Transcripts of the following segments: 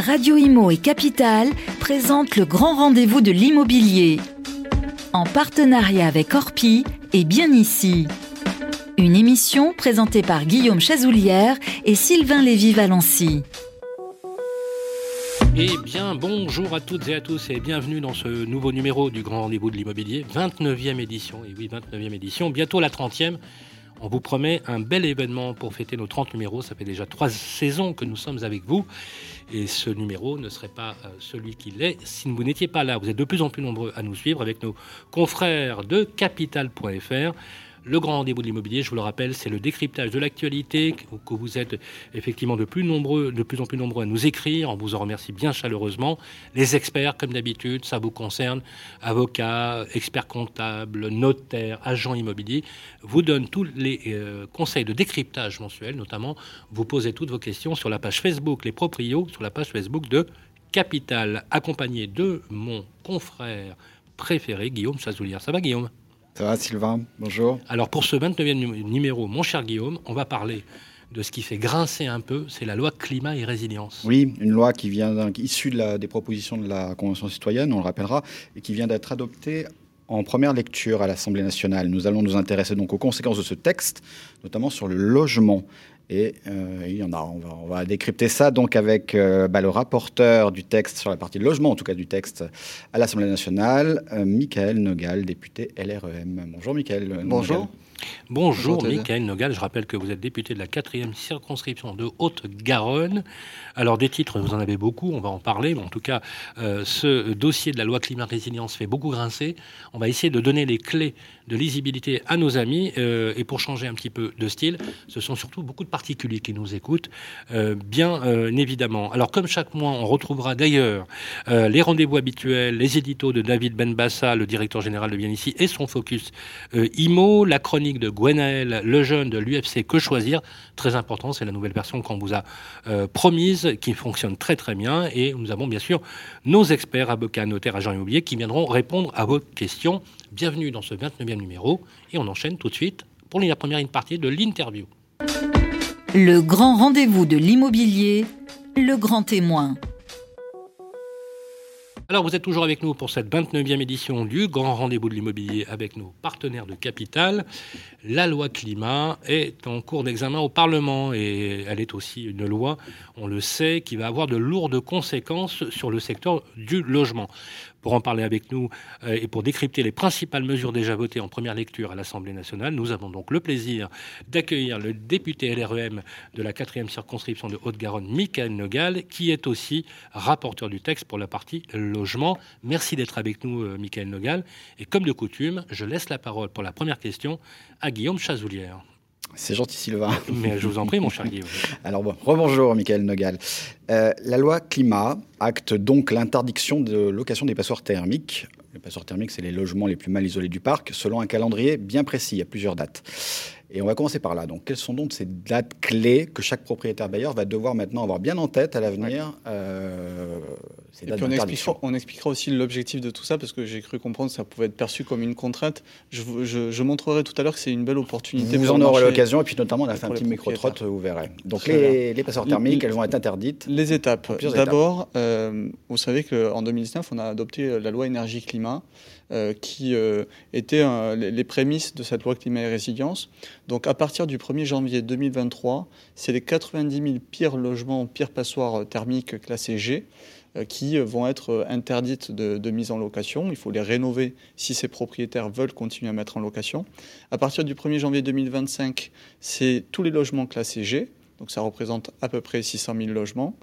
Radio Imo et Capital présentent le grand rendez-vous de l'immobilier. En partenariat avec Orpi et Bien Ici. Une émission présentée par Guillaume Chazoulière et Sylvain Lévy-Valency. Eh bien, bonjour à toutes et à tous et bienvenue dans ce nouveau numéro du Grand Rendez-vous de l'Immobilier, 29e édition. Et oui, 29e édition, bientôt la 30e. On vous promet un bel événement pour fêter nos 30 numéros. Ça fait déjà trois saisons que nous sommes avec vous. Et ce numéro ne serait pas euh, celui qu'il est si vous n'étiez pas là. Vous êtes de plus en plus nombreux à nous suivre avec nos confrères de capital.fr. Le grand rendez-vous de l'immobilier, je vous le rappelle, c'est le décryptage de l'actualité, que vous êtes effectivement de plus, en plus nombreux à nous écrire. On vous en remercie bien chaleureusement. Les experts, comme d'habitude, ça vous concerne, avocats, experts comptables, notaires, agents immobiliers, vous donnent tous les euh, conseils de décryptage mensuel, notamment vous posez toutes vos questions sur la page Facebook Les Proprios, sur la page Facebook de Capital, accompagné de mon confrère préféré, Guillaume Chazoulière. Ça va Guillaume? Ça va Sylvain Bonjour. Alors pour ce 29e numéro, mon cher Guillaume, on va parler de ce qui fait grincer un peu, c'est la loi climat et résilience. Oui, une loi qui vient issue de des propositions de la Convention citoyenne, on le rappellera, et qui vient d'être adoptée en première lecture à l'Assemblée nationale. Nous allons nous intéresser donc aux conséquences de ce texte, notamment sur le logement. Et euh, il y en a, on va, décrypter ça donc avec euh, bah, le rapporteur du texte sur la partie logement, en tout cas du texte à l'Assemblée nationale, euh, Michael Nogal, député LREM. Bonjour Michael. Bonjour. Bonjour, Michael Nogal. Je rappelle que vous êtes député de la quatrième circonscription de Haute-Garonne. Alors des titres, vous en avez beaucoup, on va en parler. Mais en tout cas, ce dossier de la loi climat-résilience fait beaucoup grincer. On va essayer de donner les clés de lisibilité à nos amis. Euh, et pour changer un petit peu de style, ce sont surtout beaucoup de particuliers qui nous écoutent, euh, bien euh, évidemment. Alors comme chaque mois, on retrouvera d'ailleurs les rendez-vous habituels, les éditos de David Benbassa, le directeur général de Bien ici, et son focus IMO, la chronique de Gwenaël, le jeune de l'UFC Que Choisir. Très important, c'est la nouvelle version qu'on vous a promise, qui fonctionne très très bien. Et nous avons bien sûr nos experts, avocats, notaires, agents immobiliers, qui viendront répondre à vos questions. Bienvenue dans ce 29e numéro et on enchaîne tout de suite pour la première partie de l'interview. Le grand rendez-vous de l'immobilier, le grand témoin. Alors vous êtes toujours avec nous pour cette 29e édition du Grand Rendez-vous de l'immobilier avec nos partenaires de capital. La loi climat est en cours d'examen au Parlement et elle est aussi une loi, on le sait, qui va avoir de lourdes conséquences sur le secteur du logement. Pour en parler avec nous euh, et pour décrypter les principales mesures déjà votées en première lecture à l'Assemblée nationale, nous avons donc le plaisir d'accueillir le député LREM de la 4e circonscription de Haute-Garonne, Michael Nogal, qui est aussi rapporteur du texte pour la partie logement. Merci d'être avec nous, euh, Michael Nogal. Et comme de coutume, je laisse la parole pour la première question à Guillaume Chazoulière. C'est gentil, Sylvain. Mais je vous en prie, mon cher Guillaume. Alors bon, rebonjour, Michael Nogal. Euh, la loi climat acte donc l'interdiction de location des passoires thermiques. Les passoires thermiques, c'est les logements les plus mal isolés du parc, selon un calendrier bien précis. A plusieurs dates. Et on va commencer par là. Donc, quelles sont donc ces dates clés que chaque propriétaire bailleur va devoir maintenant avoir bien en tête à l'avenir euh, Et puis on expliquera, on expliquera, aussi l'objectif de tout ça, parce que j'ai cru comprendre que ça pouvait être perçu comme une contrainte. Je, je, montrerai tout à l'heure que c'est une belle opportunité. Vous en aurez l'occasion, et puis notamment, on a fait un petit micro-trotte, vous verrez. Donc, les, les, passeurs thermiques, elles vont être interdites Les étapes. D'abord, euh, vous savez qu'en 2019, on a adopté la loi énergie-climat. Euh, qui euh, étaient euh, les prémices de cette loi climat et résilience. Donc à partir du 1er janvier 2023, c'est les 90 000 pires logements, pires passoires thermiques classés G qui vont être interdites de, mise en location. Il faut les rénover si ces propriétaires veulent continuer à mettre en location. À partir du 1er janvier 2025, c'est tous les logements classés G, donc ça représente à peu près 600 000 logements.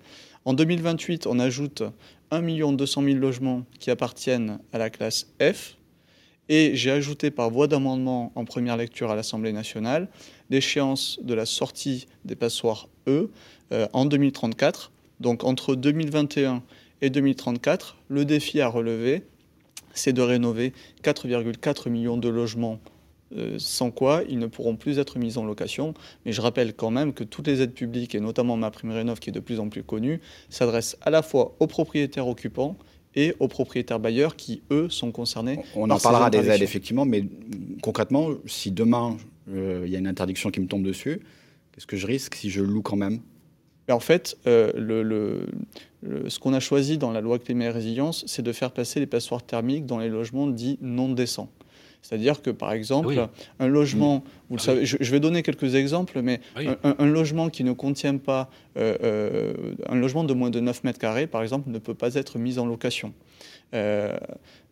En 2028, on ajoute 1 200 000 logements qui appartiennent à la classe F. Et j'ai ajouté par voie d'amendement en première lecture à l'Assemblée nationale l'échéance de la sortie des passoires E euh, en 2034. Donc entre 2021 et 2034, le défi à relever, c'est de rénover 4,4 millions de logements euh, sans quoi ils ne pourront plus être mis en location. Mais je rappelle quand même que toutes les aides publiques, et notamment ma prime rénov qui est de plus en plus connue, s'adressent à la fois aux propriétaires occupants et aux propriétaires bailleurs qui, eux, sont concernés. On en parlera des aides, effectivement, mais concrètement, si demain, euh, il y a une interdiction qui me tombe dessus, qu'est-ce que je risque si je loue quand même? En fait, le, ce qu'on a choisi dans la loi climat et résilience, c'est de faire passer les passoires thermiques dans les logements dits non décents. C'est-à-dire que, par exemple, un logement, vous le ah savez, je, vais donner quelques exemples, mais un, logement qui ne contient pas, un logement de moins de 9 mètres carrés, par exemple, ne peut pas être mis en location. Euh,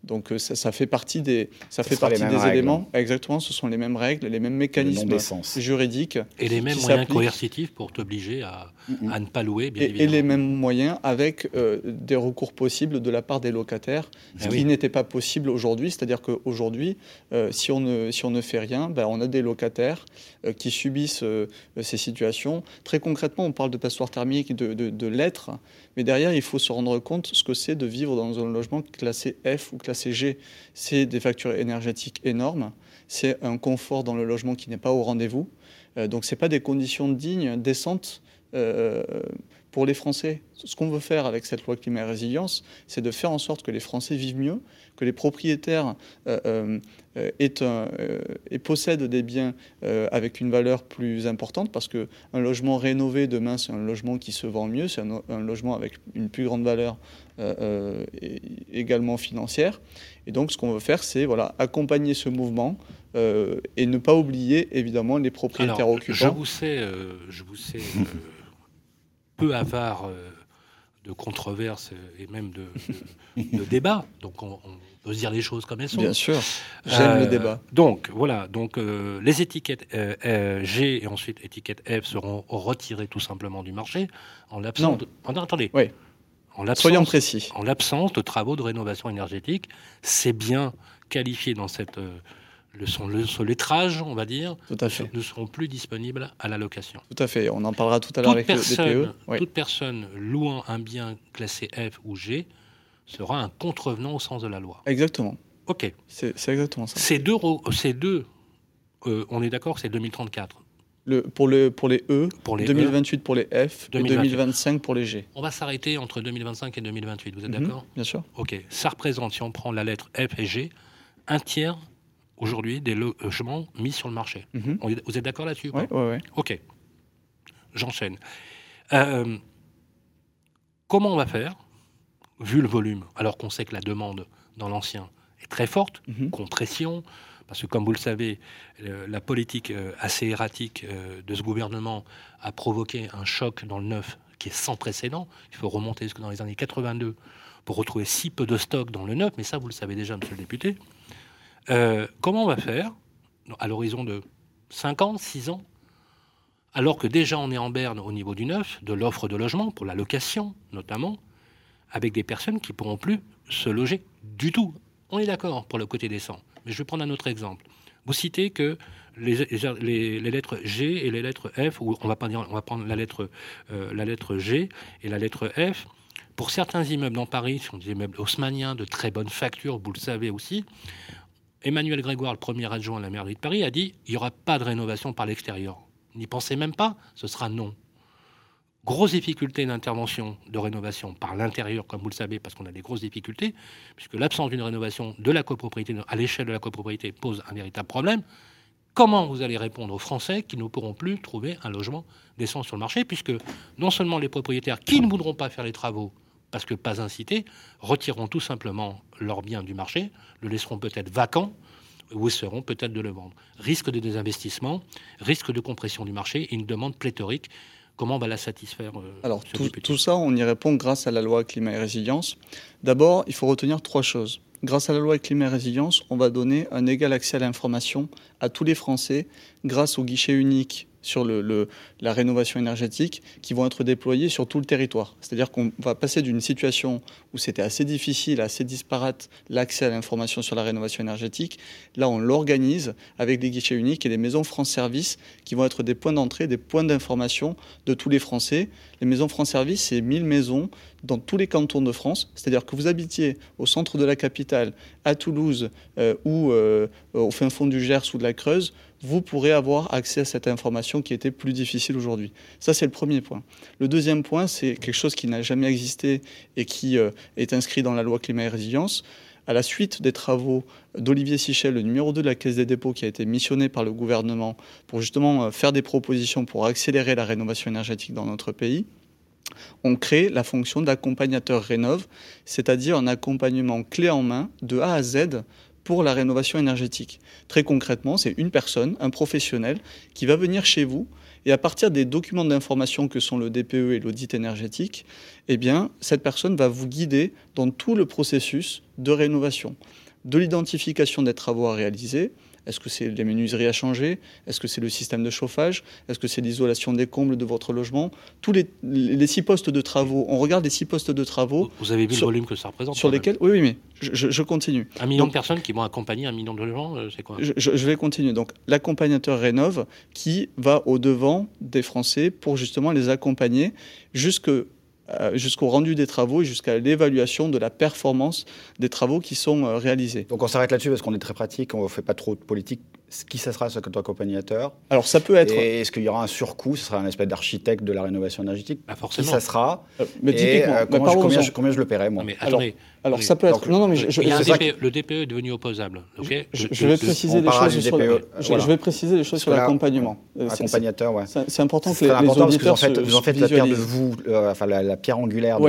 donc euh, ça, fait partie des, ça fait partie des éléments. Exactement, ce sont les mêmes règles, les mêmes mécanismes juridiques. Et les mêmes moyens coercitifs pour t'obliger à, à, ne pas louer, bien et, évidemment. Et les mêmes moyens avec euh, des recours possibles de la part des locataires, ce ah qui n'était pas possible aujourd'hui. C'est-à-dire qu'aujourd'hui, si, on ne, si on ne fait rien, ben, on a des locataires qui subissent ces situations. Très concrètement, on parle de passoire thermique, de, de, de lettres, mais derrière, il faut se rendre compte ce que c'est de vivre dans un logement classé F ou classé G. C'est des factures énergétiques énormes, c'est un confort dans le logement qui n'est pas au rendez-vous. Euh, donc ce n'est pas des conditions dignes, décentes euh, pour les Français. Ce qu'on veut faire avec cette loi climat et résilience, c'est de faire en sorte que les Français vivent mieux, que les propriétaires euh, et possèdent des biens avec une valeur plus importante, parce qu'un logement rénové demain, c'est un logement qui se vend mieux, c'est un, logement avec une plus grande valeur également financière. Et donc ce qu'on veut faire, c'est voilà, accompagner ce mouvement et ne pas oublier évidemment les propriétaires occupants. Je vous sais, je vous sais peu avare euh, de controverses et même de, débats. Donc on, peut se dire les choses comme elles sont. Bien sûr, j'aime le euh, débat. Donc voilà, donc euh, les étiquettes G et ensuite étiquettes F seront retirées tout simplement du marché en l'absence. De... attendez. Oui. En Soyons précis. En l'absence de travaux de rénovation énergétique, c'est bien qualifié dans cette le, son, le, lettrage, on va dire, ne seront plus disponibles à la location. Tout à fait. On en parlera tout à l'heure avec le DPE. Toute personne louant un bien classé F ou G sera un contrevenant au sens de la loi. Exactement. OK. C'est exactement ça. Ces deux, ces deux euh, on est d'accord, c'est 2034. Le, pour, le, pour les E, pour les 2028 e, pour les F 2028. et 2025 pour les G. On va s'arrêter entre 2025 et 2028, vous êtes mhm, d'accord? Bien sûr. Ok, ça représente, si on prend la lettre F et G, un tiers aujourd'hui des logements mis sur le marché. Mhm. Vous êtes d'accord là-dessus Oui, oui, oui. Ok. J'enchaîne. Euh, comment on va faire, vu le volume, alors qu'on sait que la demande dans l'ancien est très forte, mhm. compression, parce que comme vous le savez, la politique euh, assez erratique euh, de ce gouvernement a provoqué un choc dans le neuf qui est sans précédent. Il faut remonter jusque dans les années 82 pour retrouver si peu de stock dans le neuf, mais ça, vous le savez déjà, monsieur le député. Euh, comment on va faire à l'horizon de 5 ans, 6 ans, alors que déjà on est en berne au niveau du neuf, de l'offre de logement, pour la location notamment, avec des personnes qui ne pourront plus se loger du tout. On est d'accord pour le côté décent. Mais je vais prendre un autre exemple. Vous citez que les, lettres G et les lettres F, ou on va, on va prendre la lettre, euh, la lettre G et la lettre F, pour certains immeubles dans Paris, ce sont des immeubles haussmanniens de très bonne facture, vous le savez aussi, Emmanuel Grégoire, le premier adjoint à la mairie de Paris, a dit il n'y aura pas de rénovation par l'extérieur. N'y pensez même pas, ce sera non. Grosse difficulté d'intervention de rénovation par l'intérieur, comme vous le savez, parce qu'on a des grosses difficultés, puisque l'absence d'une rénovation de la copropriété à l'échelle de la copropriété pose un véritable problème. Comment vous allez répondre aux Français qui ne pourront plus trouver un logement décent sur le marché, puisque non seulement les propriétaires qui ne voudront pas faire les travaux parce que pas incités, retireront tout simplement leurs biens du marché, le laisseront peut-être vacant ou essaieront peut-être de le vendre. Risque de désinvestissement, risque de compression du marché et une demande pléthorique. Comment on va la satisfaire euh, Alors tout, tout, ça, on y répond grâce à la loi climat et résilience. D'abord, il faut retenir trois choses. Grâce à la loi climat et résilience, on va donner un égal accès à l'information à tous les Français grâce au guichet unique sur la rénovation énergétique qui vont être déployés sur tout le territoire. C'est-à-dire qu'on va passer d'une situation où c'était assez difficile, assez disparate l'accès à l'information sur la rénovation énergétique. Là, on l'organise avec des guichets uniques et des maisons France Service qui vont être des points d'entrée, des points d'information de tous les Français. Les maisons France Service, c'est 1000 maisons dans tous les cantons de France. C'est-à-dire que vous habitiez au centre de la capitale, à Toulouse euh, ou euh, au fin fond du Gers ou de la Creuse, vous pourrez avoir accès à cette information qui était plus difficile aujourd'hui. Ça, c'est le premier point. Le deuxième point, c'est quelque chose qui n'a jamais existé et qui euh, est inscrit dans la loi climat et résilience. À la suite des travaux d'Olivier Sichel, le numéro 2 de la Caisse des dépôts, qui a été missionné par le gouvernement pour justement euh, faire des propositions pour accélérer la rénovation énergétique dans notre pays, on crée la fonction d'accompagnateur rénov, c'est-à-dire un accompagnement clé en main de A à Z pour la rénovation énergétique. Très concrètement, c'est une personne, un professionnel, qui va venir chez vous et à partir des documents d'information que sont le DPE et l'audit énergétique, eh bien, cette personne va vous guider dans tout le processus de rénovation, de l'identification des travaux à réaliser, est-ce que c'est les menuiseries à changer Est-ce que c'est le système de chauffage? Est-ce que c'est l'isolation des combles de votre logement? Tous les, les, six postes de travaux, on regarde les six postes de travaux. Vous avez vu le volume que ça représente Sur lesquels? Oui, oui, mais je, continue. Un million de personnes qui vont accompagner un million de gens, euh, c'est quoi? Je, je, vais continuer. Donc, l'accompagnateur Rénov qui va au-devant des Français pour justement les accompagner jusque jusqu'au rendu des travaux et jusqu'à l'évaluation de la performance des travaux qui sont euh, réalisés. Donc on s'arrête là-dessus parce qu'on est très pratique, on ne fait pas trop de politique. Qui ça sera ce accompagnateur Alors ça peut être. est-ce qu'il y aura un surcoût? Ce sera un espèce d'architecte de la rénovation énergétique? Bah Forcément. Qui ça sera Mais typiquement, combien, je, combien, je, le paierai moi? Mais attendez, alors ça peut être. Non, non, mais je, le DPE est devenu opposable. je, vais préciser des choses sur. Je, vais préciser des choses sur l'accompagnement. Accompagnateur, ouais. C'est important que les, important parce que vous en faites, vous en faites la pierre de vous, euh, enfin la, pierre angulaire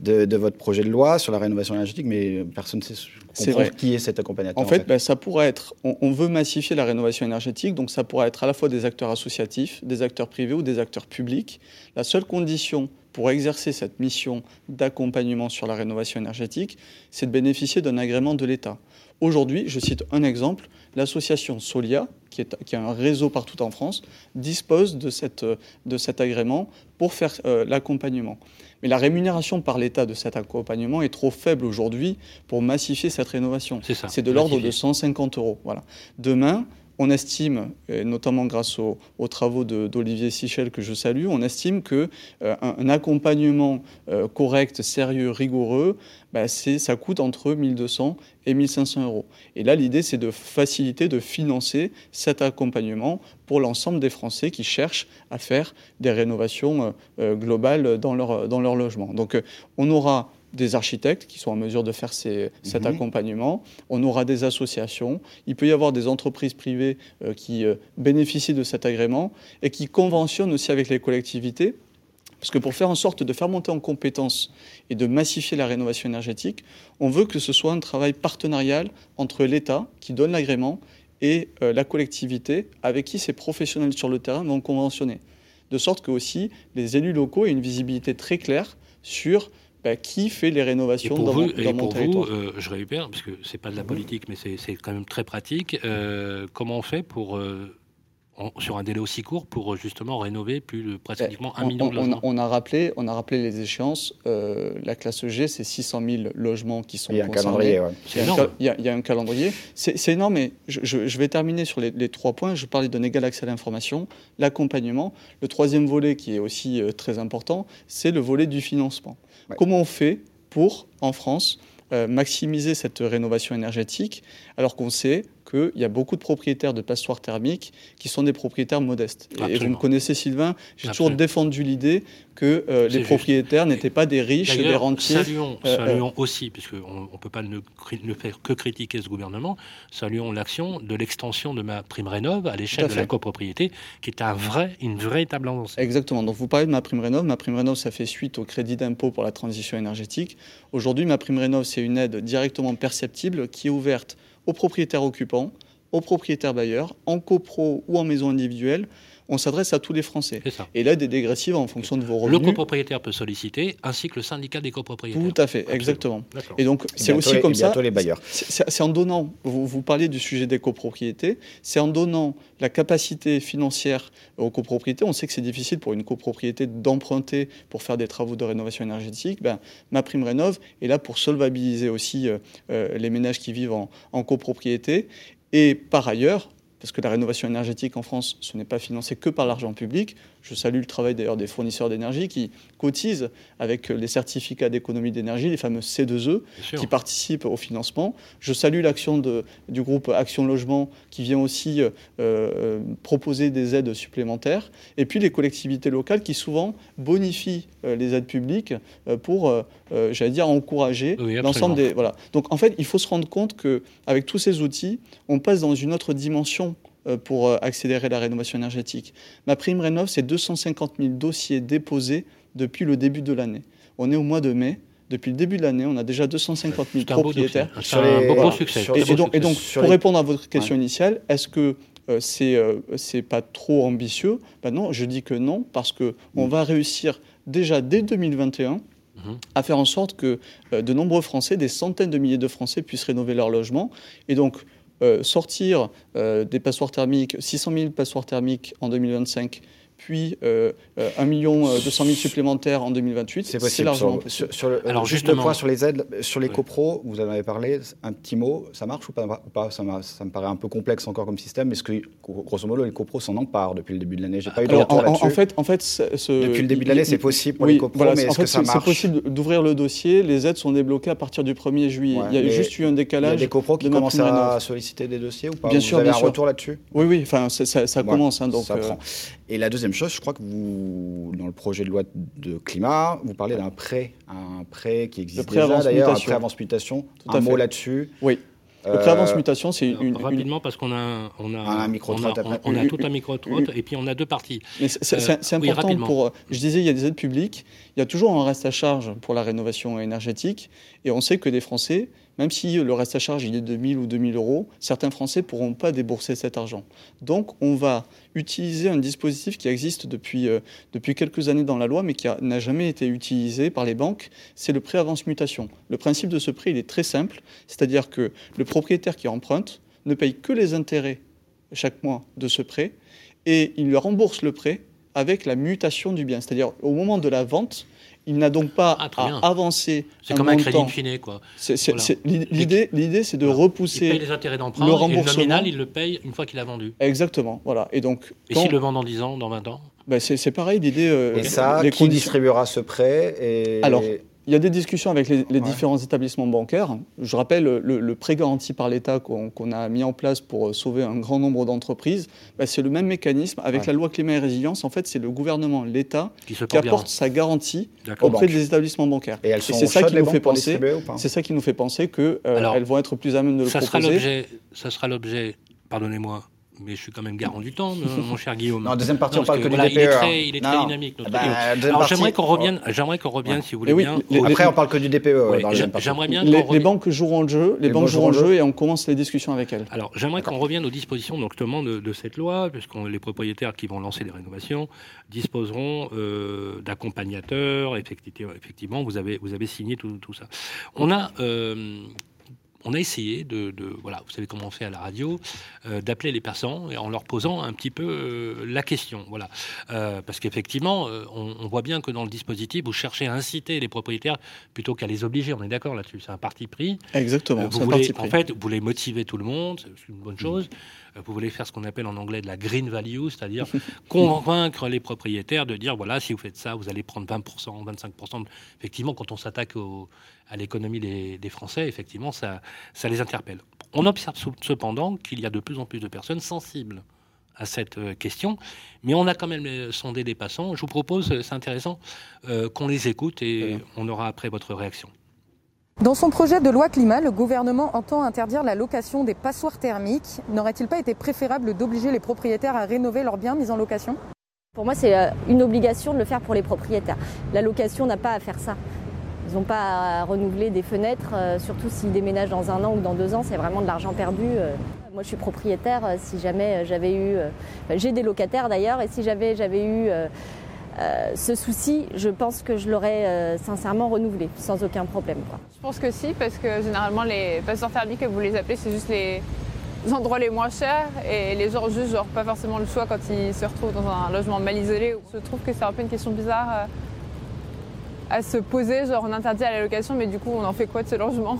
de, de, votre projet de loi sur la rénovation énergétique, mais personne ne sait vrai. qui est cet accompagnateur. En fait, ben, ça pourrait être. On, veut massifier la rénovation énergétique, donc ça pourrait être à la fois des acteurs associatifs, des acteurs privés ou des acteurs publics. La seule condition pour exercer cette mission d'accompagnement sur la rénovation énergétique, c'est de bénéficier d'un agrément de l'État. Aujourd'hui, je cite un exemple, l'association Solia, qui, est, qui, a un réseau partout en France, dispose de, cette, de cet agrément pour faire euh, l'accompagnement. Mais la rémunération par l'État de cet accompagnement est trop faible aujourd'hui pour massifier cette rénovation. C'est de l'ordre de 150 euros. Voilà. Demain, on estime, notamment grâce aux, travaux d'Olivier Sichel que je salue, on estime que euh, un, accompagnement euh, correct, sérieux, rigoureux, bah, ça coûte entre 1200 et 1500 euros. Et là, l'idée, c'est de faciliter, de financer cet accompagnement pour l'ensemble des Français qui cherchent à faire des rénovations euh, globales dans leur, dans leur logement. Donc, on aura des architectes qui sont en mesure de faire cet mhm. accompagnement. On aura des associations. Il peut y avoir des entreprises privées euh, qui euh, bénéficient de cet agrément et qui conventionnent aussi avec les collectivités. Parce que pour faire en sorte de faire monter en compétences et de massifier la rénovation énergétique, on veut que ce soit un travail partenarial entre l'État qui donne l'agrément et euh, la collectivité avec qui ces professionnels sur le terrain vont conventionner. De sorte que aussi les élus locaux aient une visibilité très claire sur bah, qui fait les rénovations dans, vous, mon, dans territoire vous, euh, Je récupère, parce que ce n'est pas de la politique, mais c'est quand même très pratique. Euh, comment on fait pour, euh, sur un délai aussi court pour justement rénover plus pratiquement un million de logements? on, a rappelé, on a rappelé les échéances. la classe G, c'est 600 000 logements qui sont Il y a un calendrier. Il, y a, un calendrier. C'est énorme, mais je, vais terminer sur les, les, trois points. Je parlais d'un égal accès à l'information, l'accompagnement. Le troisième volet, qui est aussi très important, c'est le volet du financement. Comment on fait pour, en France, euh, maximiser cette rénovation énergétique, alors qu'on sait qu'il y a beaucoup de propriétaires de passoires thermiques qui sont des propriétaires modestes. Et, vous me connaissez, Sylvain, j'ai toujours défendu l'idée que euh, les propriétaires n'étaient pas des riches, des rentiers. Saluons, euh, saluons aussi, puisqu'on ne peut pas ne, faire que critiquer ce gouvernement, saluons l'action de l'extension de ma prime rénov à l'échelle de la copropriété, qui est un vrai, une véritable avancée. Exactement. Donc vous parlez de ma prime rénov. Ma prime rénov, ça fait suite au crédit d'impôt pour la transition énergétique. Aujourd'hui, ma prime rénov, c'est une aide directement perceptible qui est ouverte aux propriétaires occupants, aux propriétaires bailleurs, en copro ou en maison individuelle, on s'adresse à tous les Français. Et l'aide est dégressive en fonction de vos revenus. Le copropriétaire peut solliciter, ainsi que le syndicat des copropriétaires. Tout à fait, exactement. Et donc, c'est aussi comme ça. les bailleurs. C'est en donnant, vous, vous parlez du sujet des copropriétés, c'est en donnant la capacité financière aux copropriétés. On sait que c'est difficile pour une copropriété d'emprunter pour faire des travaux de rénovation énergétique. Ben, ma prime rénov est là pour solvabiliser aussi euh, euh, les ménages qui vivent en, en copropriété. Et par ailleurs, parce que la rénovation énergétique en France, ce n'est pas financé que par l'argent public. Je salue le travail d'ailleurs des fournisseurs d'énergie qui cotisent avec les certificats d'économie d'énergie, les fameux C2E, qui participent au financement. Je salue l'action du groupe Action Logement qui vient aussi euh, euh, proposer des aides supplémentaires. Et puis les collectivités locales qui souvent bonifient euh, les aides publiques pour, j'allais dire, encourager l'ensemble des... Voilà. Donc en fait, il faut se rendre compte qu'avec tous ces outils, on passe dans une autre dimension pour euh, accélérer la rénovation énergétique. Ma prime rénov, c'est 250 000 dossiers déposés depuis le début de l'année. On est au mois de mai. Depuis le début de l'année, on a déjà 250 000 propriétaires. C'est un beau succès. Et, donc, pour répondre à votre question initiale, est-ce que euh, c'est euh, c'est pas trop ambitieux? Ben Non, je dis que non, parce qu'on on va réussir déjà dès 2021 mhm. à faire en sorte que euh, de nombreux Français, des centaines de milliers de Français puissent rénover leur logement. Et donc, sortir des passoires thermiques, 600 000 passoires thermiques en 2025, puis euh, 1 euh, million 200 euh, 000 supplémentaires en 2028. C'est possible. largement possible. Sur, le, Alors juste le point sur les aides, sur les copros, vous en avez parlé, un petit mot, ça marche ou pas, ça, me paraît un peu complexe encore comme système, mais ce que, grosso modo, les copros s'en emparent depuis le début de l'année. J'ai pas eu de retour là-dessus. En fait, en fait ce, depuis le début de l'année, c'est possible pour les copros, mais est-ce que ça marche C'est possible d'ouvrir le dossier, les aides sont débloquées à partir du 1er juillet. il y a juste eu un décalage. Il y a des copros qui commencent à solliciter des dossiers ou pas? Bien sûr, vous avez un retour là-dessus? Oui, oui, enfin, ça commence. Hein, donc, Et la deuxième chose, je crois que vous dans le projet de loi de climat, vous parlez d'un prêt, un prêt qui existe déjà d'ailleurs, un prêt avance mutation. un mot là-dessus. Oui. Le prêt avance mutation, c'est une, Rapidement, parce qu'on a, on a, un micro on a, on, a tout un micro et puis on a deux parties. C'est euh, important pour. Je disais, il y a des aides publiques, il y a toujours un reste à charge pour la rénovation énergétique, et on sait que des Français même si le reste à charge est de 1000 ou 2000 euros, certains Français ne pourront pas débourser cet argent. Donc on va utiliser un dispositif qui existe depuis, euh, quelques années dans la loi, mais qui n'a jamais été utilisé par les banques, c'est le prêt avance mutation. Le principe de ce prêt, est très simple, c'est-à-dire que le propriétaire qui emprunte ne paye que les intérêts chaque mois de ce prêt, et il lui rembourse le prêt avec la mutation du bien. C'est-à-dire au moment de la vente, il n'a donc pas ah, à avancer. C'est comme un crédit fini, quoi. L'idée, l'idée, c'est de repousser. Il paye les intérêts d'emprunt. Le remboursement. Et le nominal, il le paye une fois qu'il a vendu. Exactement, voilà. Et donc. Et s'il le vend dans 10 ans, dans 20 ans ben c'est pareil, l'idée. Euh, et ça, qui distribuera ce prêt et... Alors, il y a des discussions avec les, différents établissements bancaires. Je rappelle le, prêt garanti par l'État qu'on a mis en place pour sauver un grand nombre d'entreprises. Bah, c'est le même mécanisme. Avec la loi climat et résilience, en fait, c'est le gouvernement, l'État, qui, apporte sa garantie auprès des établissements bancaires. Et, c'est ça qui nous fait penser. C'est ça qui nous fait penser qu'elles euh, vont être plus à même de le ça proposer. ça sera l'objet, pardonnez-moi, mais je suis quand même garant du temps, mon cher Guillaume. Non, deuxième partie, on parle que, du DPE. Il est très, il est très dynamique. Notre bah, Alors j'aimerais qu'on revienne, j'aimerais qu'on revienne, si vous voulez bien. Après, on parle que du DPE. j'aimerais bien. Les, les, banques joueront le jeu, les, banques joueront le jeu, et on commence les discussions avec elles. Alors j'aimerais qu'on revienne aux dispositions notamment de, de cette loi, puisque les propriétaires qui vont lancer des rénovations disposeront euh, d'accompagnateurs. Effectivement, vous avez vous avez signé tout, tout ça. On a euh, on a essayé de, voilà, vous savez comment on fait à la radio, euh, d'appeler les personnes en leur posant un petit peu euh, la question, voilà, euh, parce qu'effectivement, on, voit bien que dans le dispositif, vous cherchez à inciter les propriétaires plutôt qu'à les obliger. On est d'accord là-dessus, c'est un parti pris. Exactement. vous voulez, en fait, vous voulez motiver tout le monde, c'est une bonne chose. Vous voulez faire ce qu'on appelle en anglais de la green value, c'est-à-dire convaincre les propriétaires de dire voilà, si vous faites ça, vous allez prendre 20%, 25%. Effectivement, quand on s'attaque à l'économie des, Français, effectivement, ça, ça les interpelle. On observe cependant qu'il y a de plus en plus de personnes sensibles à cette euh, question, mais on a quand même euh, sondé des passants. Je vous propose, euh, c'est intéressant, qu'on les écoute et on aura après votre réaction. Dans son projet de loi climat, le gouvernement entend interdire la location des passoires thermiques. N'aurait-il pas été préférable d'obliger les propriétaires à rénover leurs biens mis en location? Pour moi, c'est une obligation de le faire pour les propriétaires. La location n'a pas à faire ça. Ils n'ont pas à renouveler des fenêtres, euh, surtout s'ils déménagent dans un an ou dans deux ans, c'est vraiment de l'argent perdu. Euh. Moi, je suis propriétaire. Euh, si jamais j'avais eu, j'ai des locataires d'ailleurs, et si j'avais j'avais eu ce souci, je pense que je l'aurais sincèrement renouvelé, sans aucun problème. Je pense que si, parce que généralement les passeurs thermiques, que vous les appelez, c'est juste les endroits les moins chers et les gens juste genre pas forcément le choix quand ils se retrouvent dans un logement mal isolé. Je trouve que c'est un peu une question bizarre à se poser, genre on interdit à la location, mais du coup on en fait quoi de ce logement?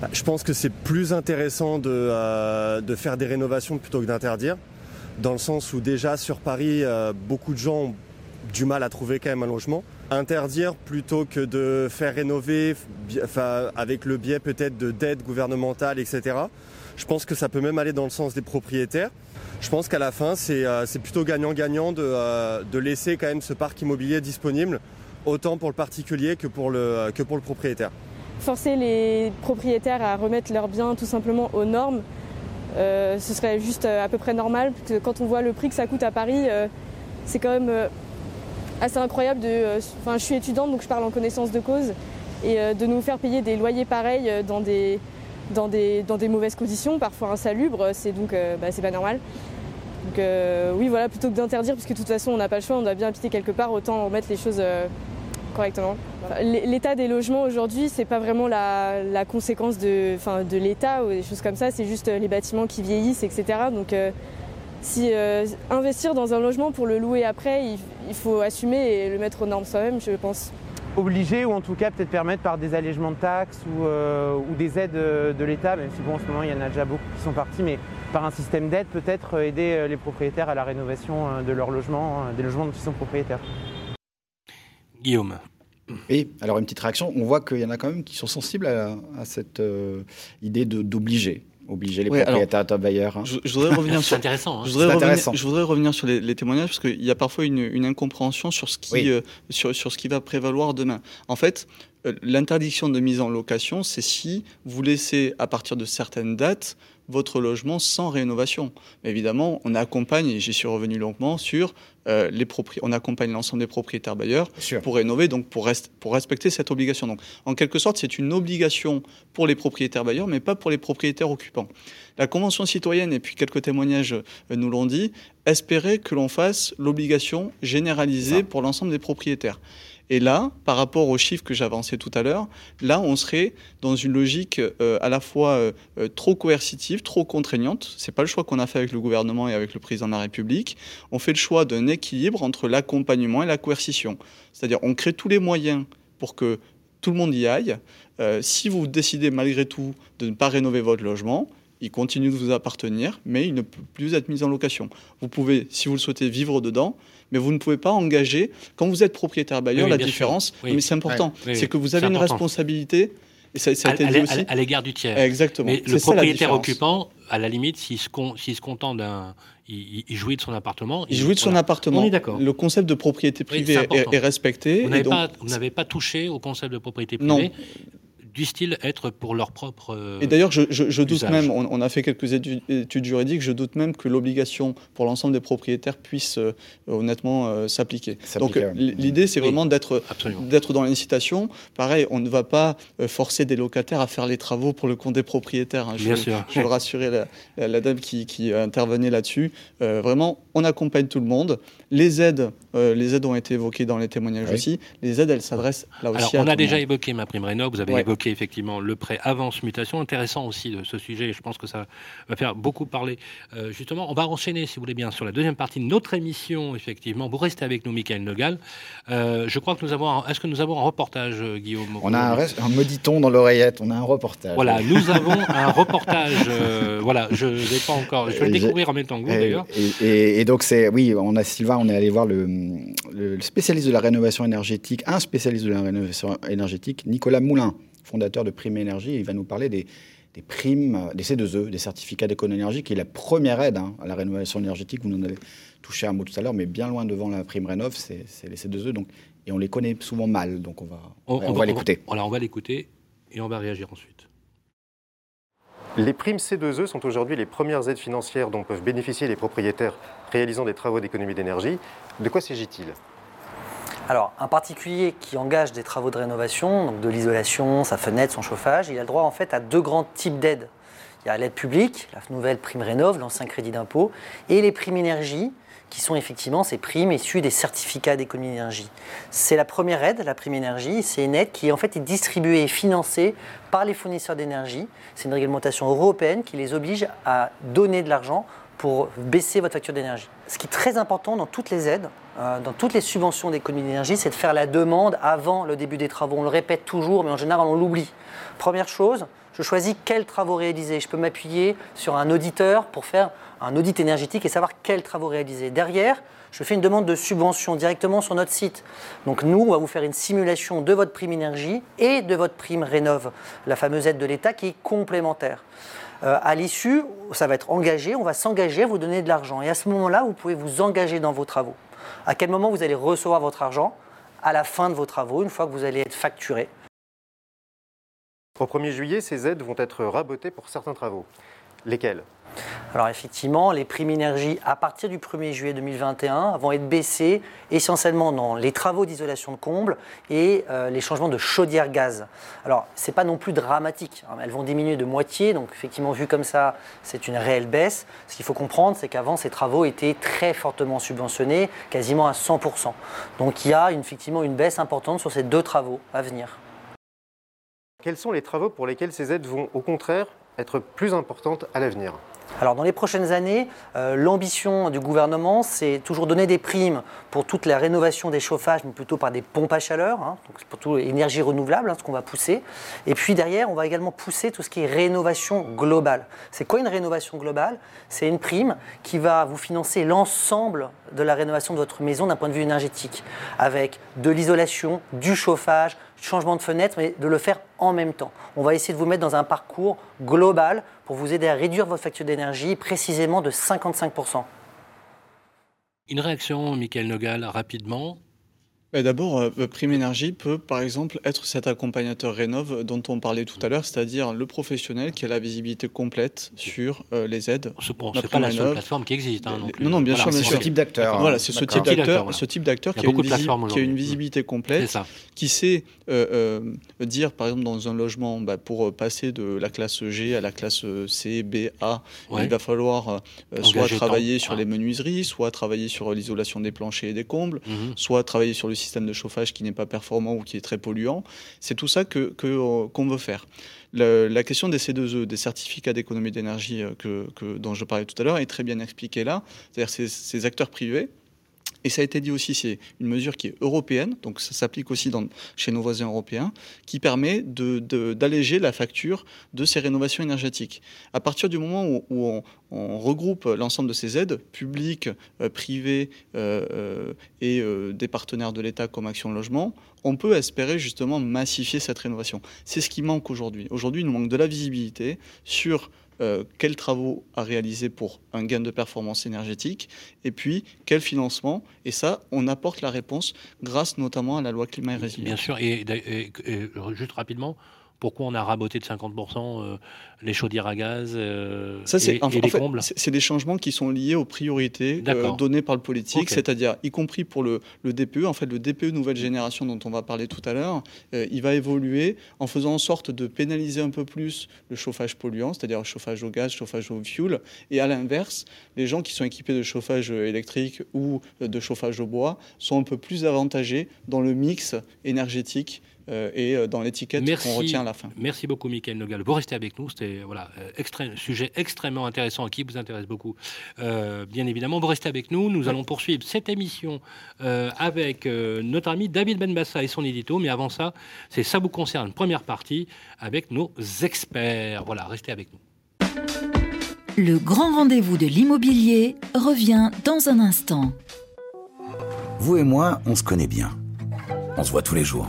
Bah, Je pense que c'est plus intéressant de, euh, de, faire des rénovations plutôt que d'interdire, dans le sens où déjà sur Paris, euh, beaucoup de gens ont du mal à trouver quand même un logement. Interdire plutôt que de faire rénover avec le biais peut-être de dettes gouvernementales, etc. Je pense que ça peut même aller dans le sens des propriétaires. Je pense qu'à la fin, c'est euh, plutôt gagnant-gagnant de, de laisser quand même ce parc immobilier disponible autant pour le particulier que pour le, que pour le propriétaire. Forcer les propriétaires à remettre leurs biens tout simplement aux normes, euh, ce serait juste euh, à peu près normal. quand on voit le prix que ça coûte à Paris, euh, c'est quand même assez incroyable de. Enfin, je suis étudiante donc je parle en connaissance de cause et de nous faire payer des loyers pareils dans des dans des, dans des mauvaises conditions, parfois insalubres, c'est donc bah, c'est pas normal. Donc oui, voilà, plutôt que d'interdire, puisque de toute façon on n'a pas le choix, on doit bien habiter quelque part, autant remettre les choses correctement. L'état des logements aujourd'hui, c'est pas vraiment la, conséquence de, de l'État ou des choses comme ça, c'est juste les bâtiments qui vieillissent, etc. Donc si euh, investir dans un logement pour le louer après, faut assumer et le mettre aux normes soi-même, je pense. Obligé ou en tout cas peut-être permettre par des allègements de taxes ou, euh, des aides de l'État, même si bon en ce moment il y en a déjà beaucoup qui sont partis, mais par un système d'aide peut-être euh, aider les propriétaires à la rénovation de leurs logements, des logements dont ils sont propriétaires. Guillaume. Et alors une petite réaction, on voit qu'il y en a quand même qui sont sensibles à, cette idée d'obliger obliger les propriétaires à bailleurs. Hein. Je, voudrais revenir sur. intéressant. Hein. Je, voudrais revenir, je voudrais revenir sur les, témoignages parce qu'il y a parfois une, incompréhension sur ce qui euh, sur, sur, ce qui va prévaloir demain. En fait, euh, l'interdiction de mise en location, c'est si vous laissez à partir de certaines dates votre logement sans rénovation. évidemment, on accompagne, et j'y suis revenu longuement, sur euh, les on accompagne l'ensemble des propriétaires bailleurs pour rénover, donc pour, pour respecter cette obligation. Donc, en quelque sorte, c'est une obligation pour les propriétaires bailleurs, mais pas pour les propriétaires occupants. La Convention citoyenne, et puis quelques témoignages euh, nous l'ont dit, espérait que l'on fasse l'obligation généralisée pour l'ensemble des propriétaires. Et là, par rapport aux chiffres que j'avançais tout à l'heure, là, on serait dans une logique euh, à la fois euh, euh, trop coercitive, trop contraignante. C'est pas le choix qu'on a fait avec le gouvernement et avec le président de la République. On fait le choix d'un équilibre entre l'accompagnement et la coercition. C'est-à-dire, on crée tous les moyens pour que tout le monde y aille. si vous décidez malgré tout de ne pas rénover votre logement, il continue de vous appartenir, mais il ne peut plus être mis en location. Vous pouvez, si vous le souhaitez, vivre dedans, mais vous ne pouvez pas engager. Quand vous êtes propriétaire bailleur, la différence, mais c'est important, c'est que vous avez une responsabilité. Et ça, a été à, aussi. À, l'égard du tiers. Exactement. Mais le propriétaire occupant, à la limite, s'il se, se contente d'un. Il, jouit de son appartement. Il, jouit de son appartement. On est d'accord. Le concept de propriété privée est, respecté. Vous n'avez pas, pas, touché au concept de propriété privée. Non disent-ils être pour leur propre. Euh, et d'ailleurs, je, doute même, on, a fait quelques études, juridiques, je doute même que l'obligation pour l'ensemble des propriétaires puisse euh, honnêtement euh, s'appliquer. Donc l'idée, c'est vraiment d'être dans l'incitation. Pareil, on ne va pas forcer des locataires à faire les travaux pour le compte des propriétaires. Hein. Je, Bien sûr. je veux rassurer la, dame qui, qui intervenait là-dessus. vraiment, on accompagne tout le monde. Les aides, les aides ont été évoquées dans les témoignages aussi. Les aides, elles s'adressent là aussi. Alors, on a déjà évoqué ma prime rénov. Vous avez évoqué effectivement le prêt avance mutation. Intéressant aussi de ce sujet, je pense que ça va faire beaucoup parler. Euh, justement, on va enchaîner, si vous voulez bien, sur la deuxième partie de notre émission, effectivement. Vous restez avec nous, Michael Nogal. Euh, je crois que nous avons. Est-ce que nous avons un reportage, euh, Guillaume? On a un, un me dit-on dans l'oreillette, on a un reportage. Voilà, nous avons un reportage. voilà, je vais pas encore. Je vais le découvrir en même temps que vous, d'ailleurs. Et, donc, c'est. Oui, on a Sylvain, on est allé voir le, le spécialiste de la rénovation énergétique, un spécialiste de la rénovation énergétique, Nicolas Moulin fondateur de Prime Énergie, il va nous parler des, primes, des C2E, des certificats d'économie qui est la première aide hein, à la rénovation énergétique. Vous en avez touché un mot tout à l'heure, mais bien loin devant la prime Rénov, c'est les C2E. Donc, et on les connaît souvent mal, donc on va, on, va, l'écouter. Alors on va l'écouter et on va réagir ensuite. Les primes C2E sont aujourd'hui les premières aides financières dont peuvent bénéficier les propriétaires réalisant des travaux d'économie d'énergie. De quoi s'agit-il? Alors, un particulier qui engage des travaux de rénovation, donc de l'isolation, sa fenêtre, son chauffage, il a le droit en fait à deux grands types d'aides. Il y a l'aide publique, la nouvelle prime rénov, l'ancien crédit d'impôt, et les primes énergie, qui sont effectivement ces primes issues des certificats d'économie d'énergie. C'est la première aide, la prime énergie, c'est une aide qui en fait est distribuée et financée par les fournisseurs d'énergie. C'est une réglementation européenne qui les oblige à donner de l'argent pour baisser votre facture d'énergie. Ce qui est très important dans toutes les aides, euh, dans toutes les subventions d'économie d'énergie, c'est de faire la demande avant le début des travaux. On le répète toujours, mais en général, on l'oublie. Première chose, je choisis quels travaux réaliser. Je peux m'appuyer sur un auditeur pour faire un audit énergétique et savoir quels travaux réaliser. Derrière, je fais une demande de subvention directement sur notre site. Donc nous, on va vous faire une simulation de votre prime énergie et de votre prime rénov, la fameuse aide de l'État qui est complémentaire. Euh, à l'issue, ça va être engagé, on va s'engager à vous donner de l'argent. Et à ce moment-là, vous pouvez vous engager dans vos travaux. À quel moment vous allez recevoir votre argent À la fin de vos travaux, une fois que vous allez être facturé. Au 1er juillet, ces aides vont être rabotées pour certains travaux. Lesquels? Alors effectivement, les primes énergie à partir du 1er juillet 2021 vont être baissées essentiellement dans les travaux d'isolation de combles et euh, les changements de chaudière gaz. Alors ce n'est pas non plus dramatique, hein. elles vont diminuer de moitié, donc effectivement vu comme ça, c'est une réelle baisse. Ce qu'il faut comprendre, c'est qu'avant ces travaux étaient très fortement subventionnés, quasiment à 100%. Donc il y a effectivement une baisse importante sur ces deux travaux à venir. Quels sont les travaux pour lesquels ces aides vont au contraire être plus importantes à l'avenir? Alors dans les prochaines années, euh, l'ambition du gouvernement, c'est toujours donner des primes pour toute la rénovation des chauffages, mais plutôt par des pompes à chaleur, hein, donc c'est plutôt énergie renouvelable, hein, ce qu'on va pousser. Et puis derrière, on va également pousser tout ce qui est rénovation globale. C'est quoi une rénovation globale? C'est une prime qui va vous financer l'ensemble de la rénovation de votre maison d'un point de vue énergétique, avec de l'isolation, du chauffage, changement de fenêtre, mais de le faire en même temps. On va essayer de vous mettre dans un parcours global pour vous aider à réduire votre facture d'énergie précisément de 55%. Une réaction, Michael Nogal, rapidement d'abord, euh, Prime Énergie peut, par exemple, être cet accompagnateur rénov dont on parlait tout à l'heure, c'est-à-dire le professionnel qui a la visibilité complète sur euh, les aides. Ce n'est pas la seule plateforme qui existe. Hein, non, non, bien sûr. C'est ce type d'acteur. Voilà, c'est ce type d'acteur, ce qui, a une visibilité complète, qui sait euh, dire, par exemple, dans un logement, bah, pour passer de la classe G à la classe C, B, A, il va falloir soit travailler sur les menuiseries, soit travailler sur l'isolation des planchers et des combles, mhm. soit travailler sur le système de chauffage qui n'est pas performant ou qui est très polluant. C'est tout ça qu'on que, euh, qu'on veut faire. la question des C2E, des certificats d'économie d'énergie euh, que, dont je parlais tout à l'heure, est très bien expliquée là. C'est-à-dire ces, ces acteurs privés et ça a été dit aussi, c'est une mesure qui est européenne, donc ça s'applique aussi chez nos voisins européens, qui permet d'alléger la facture de ces rénovations énergétiques. À partir du moment où, on, regroupe l'ensemble de ces aides, publiques, euh, privées euh, euh, et des partenaires de l'État comme Action Logement, on peut espérer justement massifier cette rénovation. C'est ce qui manque aujourd'hui. Aujourd'hui, il nous manque de la visibilité sur euh, quels travaux à réaliser pour un gain de performance énergétique, et puis quel financement. Et ça, on apporte la réponse grâce notamment à la loi climat et résilience. Bien sûr, et juste rapidement, pourquoi on a raboté de 50% euh, les chaudières à gaz euh, et, en, les combles C'est des changements qui sont liés aux priorités euh, données par le politique, c'est-à-dire y compris pour le, le, DPE. En fait, le DPE nouvelle génération dont on va parler tout à l'heure, il va évoluer en faisant en sorte de pénaliser un peu plus le chauffage polluant, c'est-à-dire le chauffage au gaz, chauffage au fuel, et à l'inverse, les gens qui sont équipés de chauffage électrique ou de chauffage au bois sont un peu plus avantagés dans le mix énergétique et euh, dans l'étiquette qu'on retient à la fin. Merci beaucoup, Michael Nogal. Vous restez avec nous. C'était voilà, un euh, sujet extrêmement intéressant qui vous intéresse beaucoup. bien évidemment, vous restez avec nous. Nous allons poursuivre cette émission avec notre ami David Benbassa et son édito. Mais avant ça, c'est Ça vous concerne, première partie, avec nos experts. Voilà, restez avec nous. Le grand rendez-vous de l'immobilier revient dans un instant. Vous et moi, on se connaît bien. On se voit tous les jours.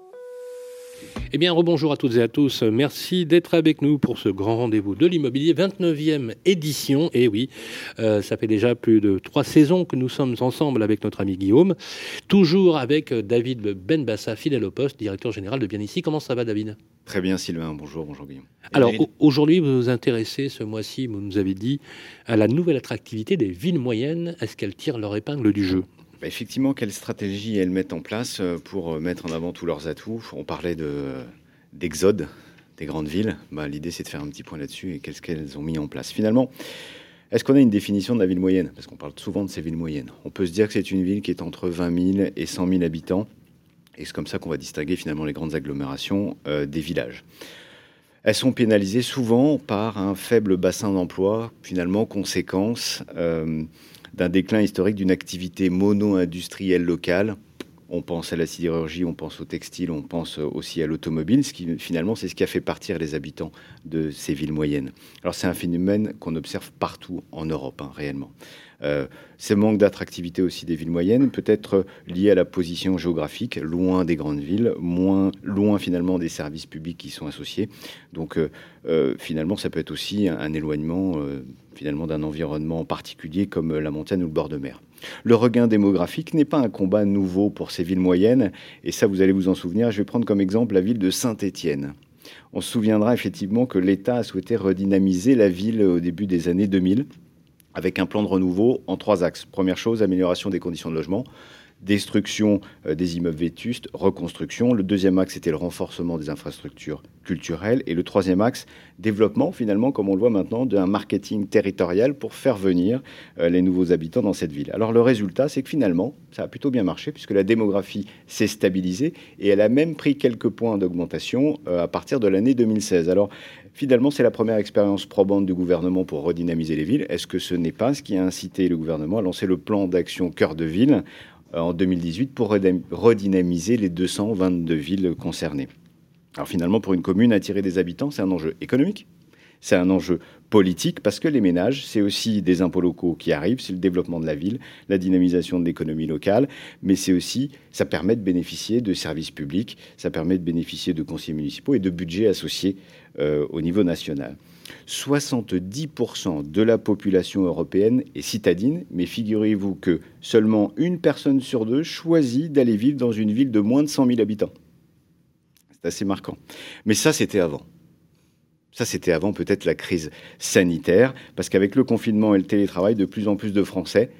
Eh bien, rebonjour à toutes et à tous. Merci d'être avec nous pour ce grand rendez-vous de l'immobilier, 29e édition. Et oui, euh, ça fait déjà plus de trois saisons que nous sommes ensemble avec notre ami Guillaume. Toujours avec David Benbassa, fidèle au poste, directeur général de Bien Ici. Comment ça va, David? Très bien, Sylvain. Bonjour, bonjour, Guillaume. Alors, aujourd'hui, vous vous intéressez ce mois-ci, vous nous avez dit, à la nouvelle attractivité des villes moyennes. Est-ce qu'elles tirent leur épingle du jeu? Effectivement, quelle stratégie elles mettent en place euh, pour euh, mettre en avant tous leurs atouts? On parlait d'exode des grandes villes. Bah, l'idée, c'est de faire un petit point là-dessus et qu'est-ce qu'elles ont mis en place. Finalement, est-ce qu'on a une définition de la ville moyenne? Parce qu'on parle souvent de ces villes moyennes. On peut se dire que c'est une ville qui est entre 20 000 et 100 000 habitants. Et c'est comme ça qu'on va distinguer finalement les grandes agglomérations euh, des villages. Elles sont pénalisées souvent par un faible bassin d'emploi, finalement conséquence d'un déclin historique d'une activité mono-industrielle locale. On pense à la sidérurgie, on pense au textile, on pense aussi à l'automobile, ce qui finalement c'est ce qui a fait partir les habitants de ces villes moyennes. Alors c'est un phénomène qu'on observe partout en Europe, hein, réellement. Euh, ce manque d'attractivité aussi des villes moyennes peut être lié à la position géographique, loin des grandes villes, moins loin finalement des services publics qui sont associés. Donc euh, euh, finalement, ça peut être aussi un, éloignement finalement d'un environnement particulier comme la montagne ou le bord de mer. Le regain démographique n'est pas un combat nouveau pour ces villes moyennes, et ça vous allez vous en souvenir. Je vais prendre comme exemple la ville de Saint-Étienne. On se souviendra effectivement que l'État a souhaité redynamiser la ville au début des années 2000 avec un plan de renouveau en trois axes. Première chose, amélioration des conditions de logement destruction euh, des immeubles vétustes, reconstruction. Le deuxième axe, c'était le renforcement des infrastructures culturelles. Et le troisième axe, développement, finalement, comme on le voit maintenant, d'un marketing territorial pour faire venir euh, les nouveaux habitants dans cette ville. Alors le résultat, c'est que finalement, ça a plutôt bien marché, puisque la démographie s'est stabilisée et elle a même pris quelques points d'augmentation euh, à partir de l'année 2016. Alors Finalement, c'est la première expérience probante du gouvernement pour redynamiser les villes. Est-ce que ce n'est pas ce qui a incité le gouvernement à lancer le plan d'action cœur de ville en 2018 pour redynamiser les 222 villes concernées. Alors finalement, pour une commune, attirer des habitants, c'est un enjeu économique, c'est un enjeu politique parce que les ménages, c'est aussi des impôts locaux qui arrivent, c'est le développement de la ville, la dynamisation de l'économie locale, mais c'est aussi, ça permet de bénéficier de services publics, ça permet de bénéficier de conseillers municipaux et de budgets associés euh, au niveau national. 70% de la population européenne est citadine, mais figurez-vous que seulement une personne sur deux choisit d'aller vivre dans une ville de moins de 100 000 habitants. C'est assez marquant. Mais ça, c'était avant. Ça, c'était avant peut-être la crise sanitaire, parce qu'avec le confinement et le télétravail, de plus en plus de Français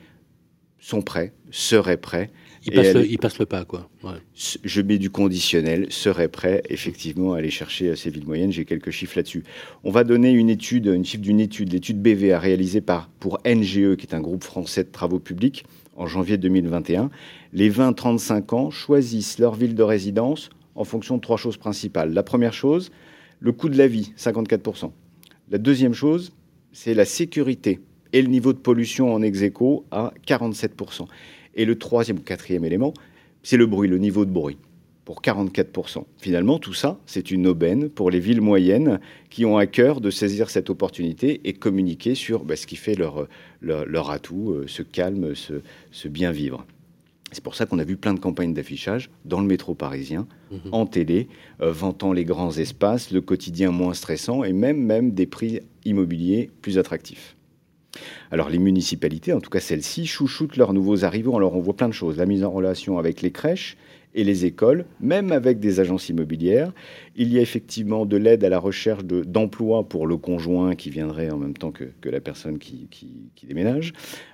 sont prêts, seraient prêts il passe, le, il passe, le, pas, quoi. Je mets du conditionnel, serait prêt effectivement à aller chercher ces villes moyennes. J'ai quelques chiffres là-dessus. On va donner une étude, une chiffre d'une étude, l'étude BVA réalisée par, pour NGE, qui est un groupe français de travaux publics, en janvier 2021. Les 20-35 ans choisissent leur ville de résidence en fonction de trois choses principales. La première chose, le coût de la vie, 54%. La deuxième chose, c'est la sécurité et le niveau de pollution en ex à 47%. Et le troisième ou quatrième élément, c'est le bruit, le niveau de bruit, pour 44%. Finalement, tout ça, c'est une aubaine pour les villes moyennes qui ont à cœur de saisir cette opportunité et communiquer sur bah, ce qui fait leur, leur, atout, euh, ce calme, ce, bien vivre. C'est pour ça qu'on a vu plein de campagnes d'affichage dans le métro parisien, mhm. en télé, euh, vantant les grands espaces, le quotidien moins stressant et même, même des prix immobiliers plus attractifs. Alors les municipalités, en tout cas celles-ci, chouchoutent leurs nouveaux arrivants. Alors on voit plein de choses. La mise en relation avec les crèches et les écoles, même avec des agences immobilières. Il y a effectivement de l'aide à la recherche d'emploi pour le conjoint qui viendrait en même temps que, la personne qui, déménage,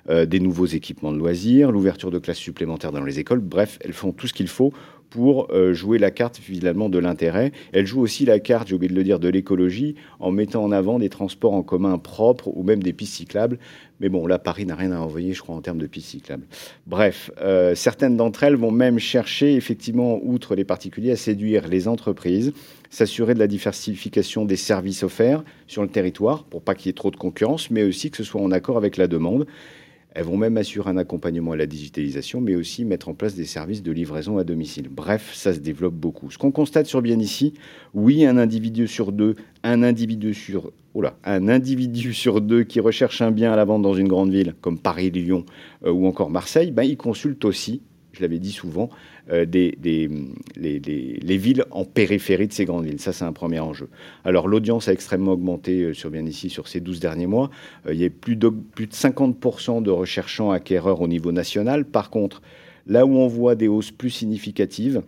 euh, des nouveaux équipements de loisirs, l'ouverture de classes supplémentaires dans les écoles. Bref, elles font tout ce qu'il faut pour euh, jouer la carte finalement de l'intérêt. Elle joue aussi la carte, j'ai oublié de le dire, de l'écologie en mettant en avant des transports en commun propres ou même des pistes cyclables. Mais bon, là, Paris n'a rien à envoyer, je crois, en termes de pistes cyclables. Bref, euh, certaines d'entre elles vont même chercher, effectivement, outre les particuliers, à séduire les entreprises, s'assurer de la diversification des services offerts sur le territoire pour pas qu'il y ait trop de concurrence, mais aussi que ce soit en accord avec la demande. Elles vont même assurer un accompagnement à la digitalisation, mais aussi mettre en place des services de livraison à domicile. Bref, ça se développe beaucoup. Ce qu'on constate sur bien ici, oui, un individu sur deux, un individu sur, oh là, un individu sur deux qui recherche un bien à la vente dans une grande ville comme Paris, Lyon euh, ou encore Marseille, ben, il consulte aussi je l'avais dit souvent, euh, des, les, villes en périphérie de ces grandes villes. Ça, c'est un premier enjeu. Alors, l'audience a extrêmement augmenté euh, sur bien ici sur ces 12 derniers mois. Euh, il y a plus de, plus de 50% de recherchants acquéreurs au niveau national. Par contre, là où on voit des hausses plus significatives,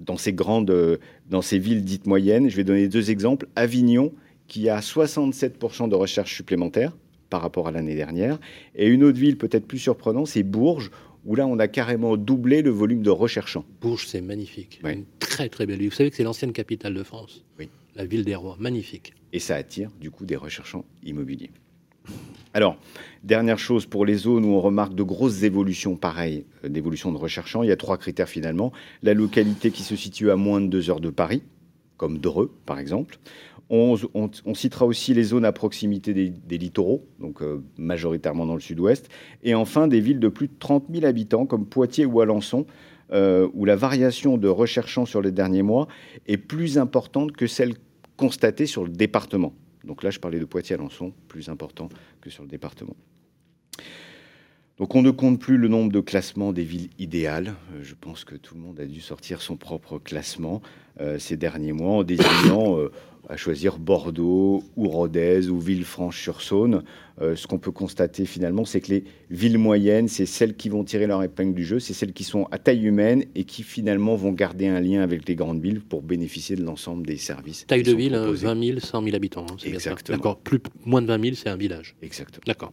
dans ces grandes, dans ces villes dites moyennes, je vais donner deux exemples. Avignon, qui a 67% de recherche supplémentaires par rapport à l'année dernière. Et une autre ville peut-être plus surprenante, c'est Bourges, où là, on a carrément doublé le volume de recherchants. Bourges, c'est magnifique. Une très, très belle ville. Vous savez que c'est l'ancienne capitale de France. Oui. La ville des rois. Magnifique. Et ça attire, du coup, des recherchants immobiliers. Alors, dernière chose, pour les zones où on remarque de grosses évolutions pareilles, euh, d'évolution de recherchants, il y a trois critères finalement. La localité qui se situe à moins de deux heures de Paris, comme Dreux, par exemple. On, citera aussi les zones à proximité des, littoraux, donc euh, majoritairement dans le sud-ouest. Et enfin, des villes de plus de 30 000 habitants, comme Poitiers ou Alençon, euh, où la variation de recherchants sur les derniers mois est plus importante que celle constatée sur le département. Donc là, je parlais de Poitiers-Alençon, plus important que sur le département. Donc on ne compte plus le nombre de classements des villes idéales. Euh, je pense que tout le monde a dû sortir son propre classement ces derniers mois en désignant à choisir Bordeaux ou Rodez ou Villefranche-sur-Saône. Euh, ce qu'on peut constater finalement, c'est que les villes moyennes, c'est celles qui vont tirer leur épingle du jeu, c'est celles qui sont à taille humaine et qui finalement vont garder un lien avec les grandes villes pour bénéficier de l'ensemble des services. Taille de ville, 20 000, 100 000 habitants. Hein, Exactement. D'accord, plus, moins de 20 000, c'est un village. Exactement. D'accord.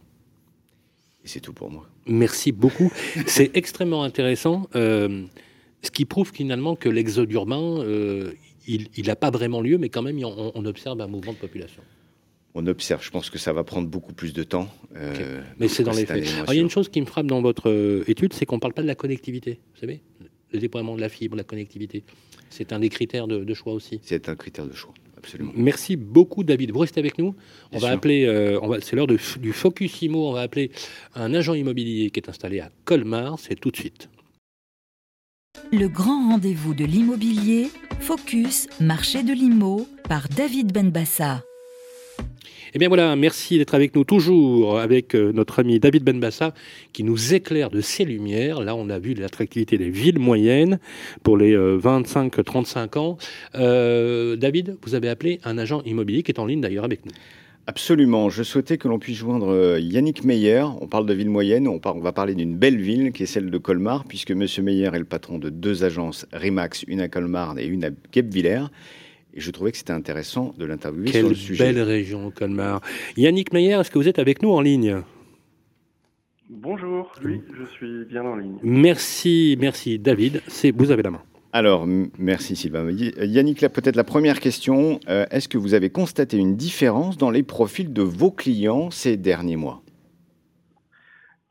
Et c'est tout pour moi. Merci beaucoup. c'est extrêmement intéressant. Euh, ce qui prouve finalement que l'exode urbain, euh, il n'a pas vraiment lieu, mais quand même, on, observe un mouvement de population. On observe, je pense que ça va prendre beaucoup plus de temps. Euh, mais c'est dans les faits. il y a une chose qui me frappe dans votre étude, c'est qu'on ne parle pas de la connectivité. Vous savez Le déploiement de la fibre, la connectivité. C'est un des critères de, choix aussi. C'est un critère de choix, absolument. Merci beaucoup, David. Vous restez avec nous. On va appeler, euh, c'est l'heure du Focus Imo. On va appeler un agent immobilier qui est installé à Colmar. C'est tout de suite. Le grand rendez-vous de l'immobilier, Focus, marché de l'IMO, par David Benbassa. Eh bien voilà, merci d'être avec nous toujours avec euh, notre ami David Benbassa qui nous éclaire de ses lumières. Là, on a vu l'attractivité des villes moyennes pour les 25-35 euh, ans. Euh, David, vous avez appelé un agent immobilier qui est en ligne d'ailleurs avec nous. Absolument. Je souhaitais que l'on puisse joindre Yannick Meyer. On parle de ville moyenne. On, va parler d'une belle ville qui est celle de Colmar, puisque M. Meyer est le patron de deux agences Rimax, une à Colmar et une à Guebwiller. Et je trouvais que c'était intéressant de l'interviewer sur le sujet. Quelle belle région, Colmar. Yannick Meyer, est-ce que vous êtes avec nous en ligne? Bonjour, oui, je suis bien en ligne. Merci, merci David. C'est vous avez la main. Alors, merci Sylvain. Yannick, peut-être la première question. Euh, est-ce que vous avez constaté une différence dans les profils de vos clients ces derniers mois?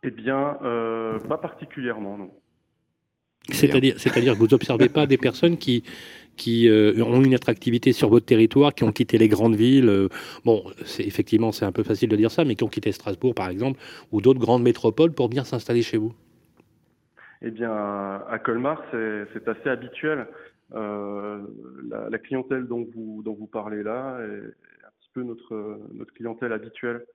Eh bien, euh, pas particulièrement, non. C'est-à-dire, c'est-à-dire que vous n'observez pas des personnes qui, qui euh, ont une attractivité sur votre territoire, qui ont quitté les grandes villes. bon, c'est, effectivement, c'est un peu facile de dire ça, mais qui ont quitté Strasbourg, par exemple, ou d'autres grandes métropoles pour bien s'installer chez vous eh bien, à Colmar, c'est assez habituel. Euh, la, clientèle dont vous, dont vous parlez là est un petit peu notre, notre clientèle habituelle.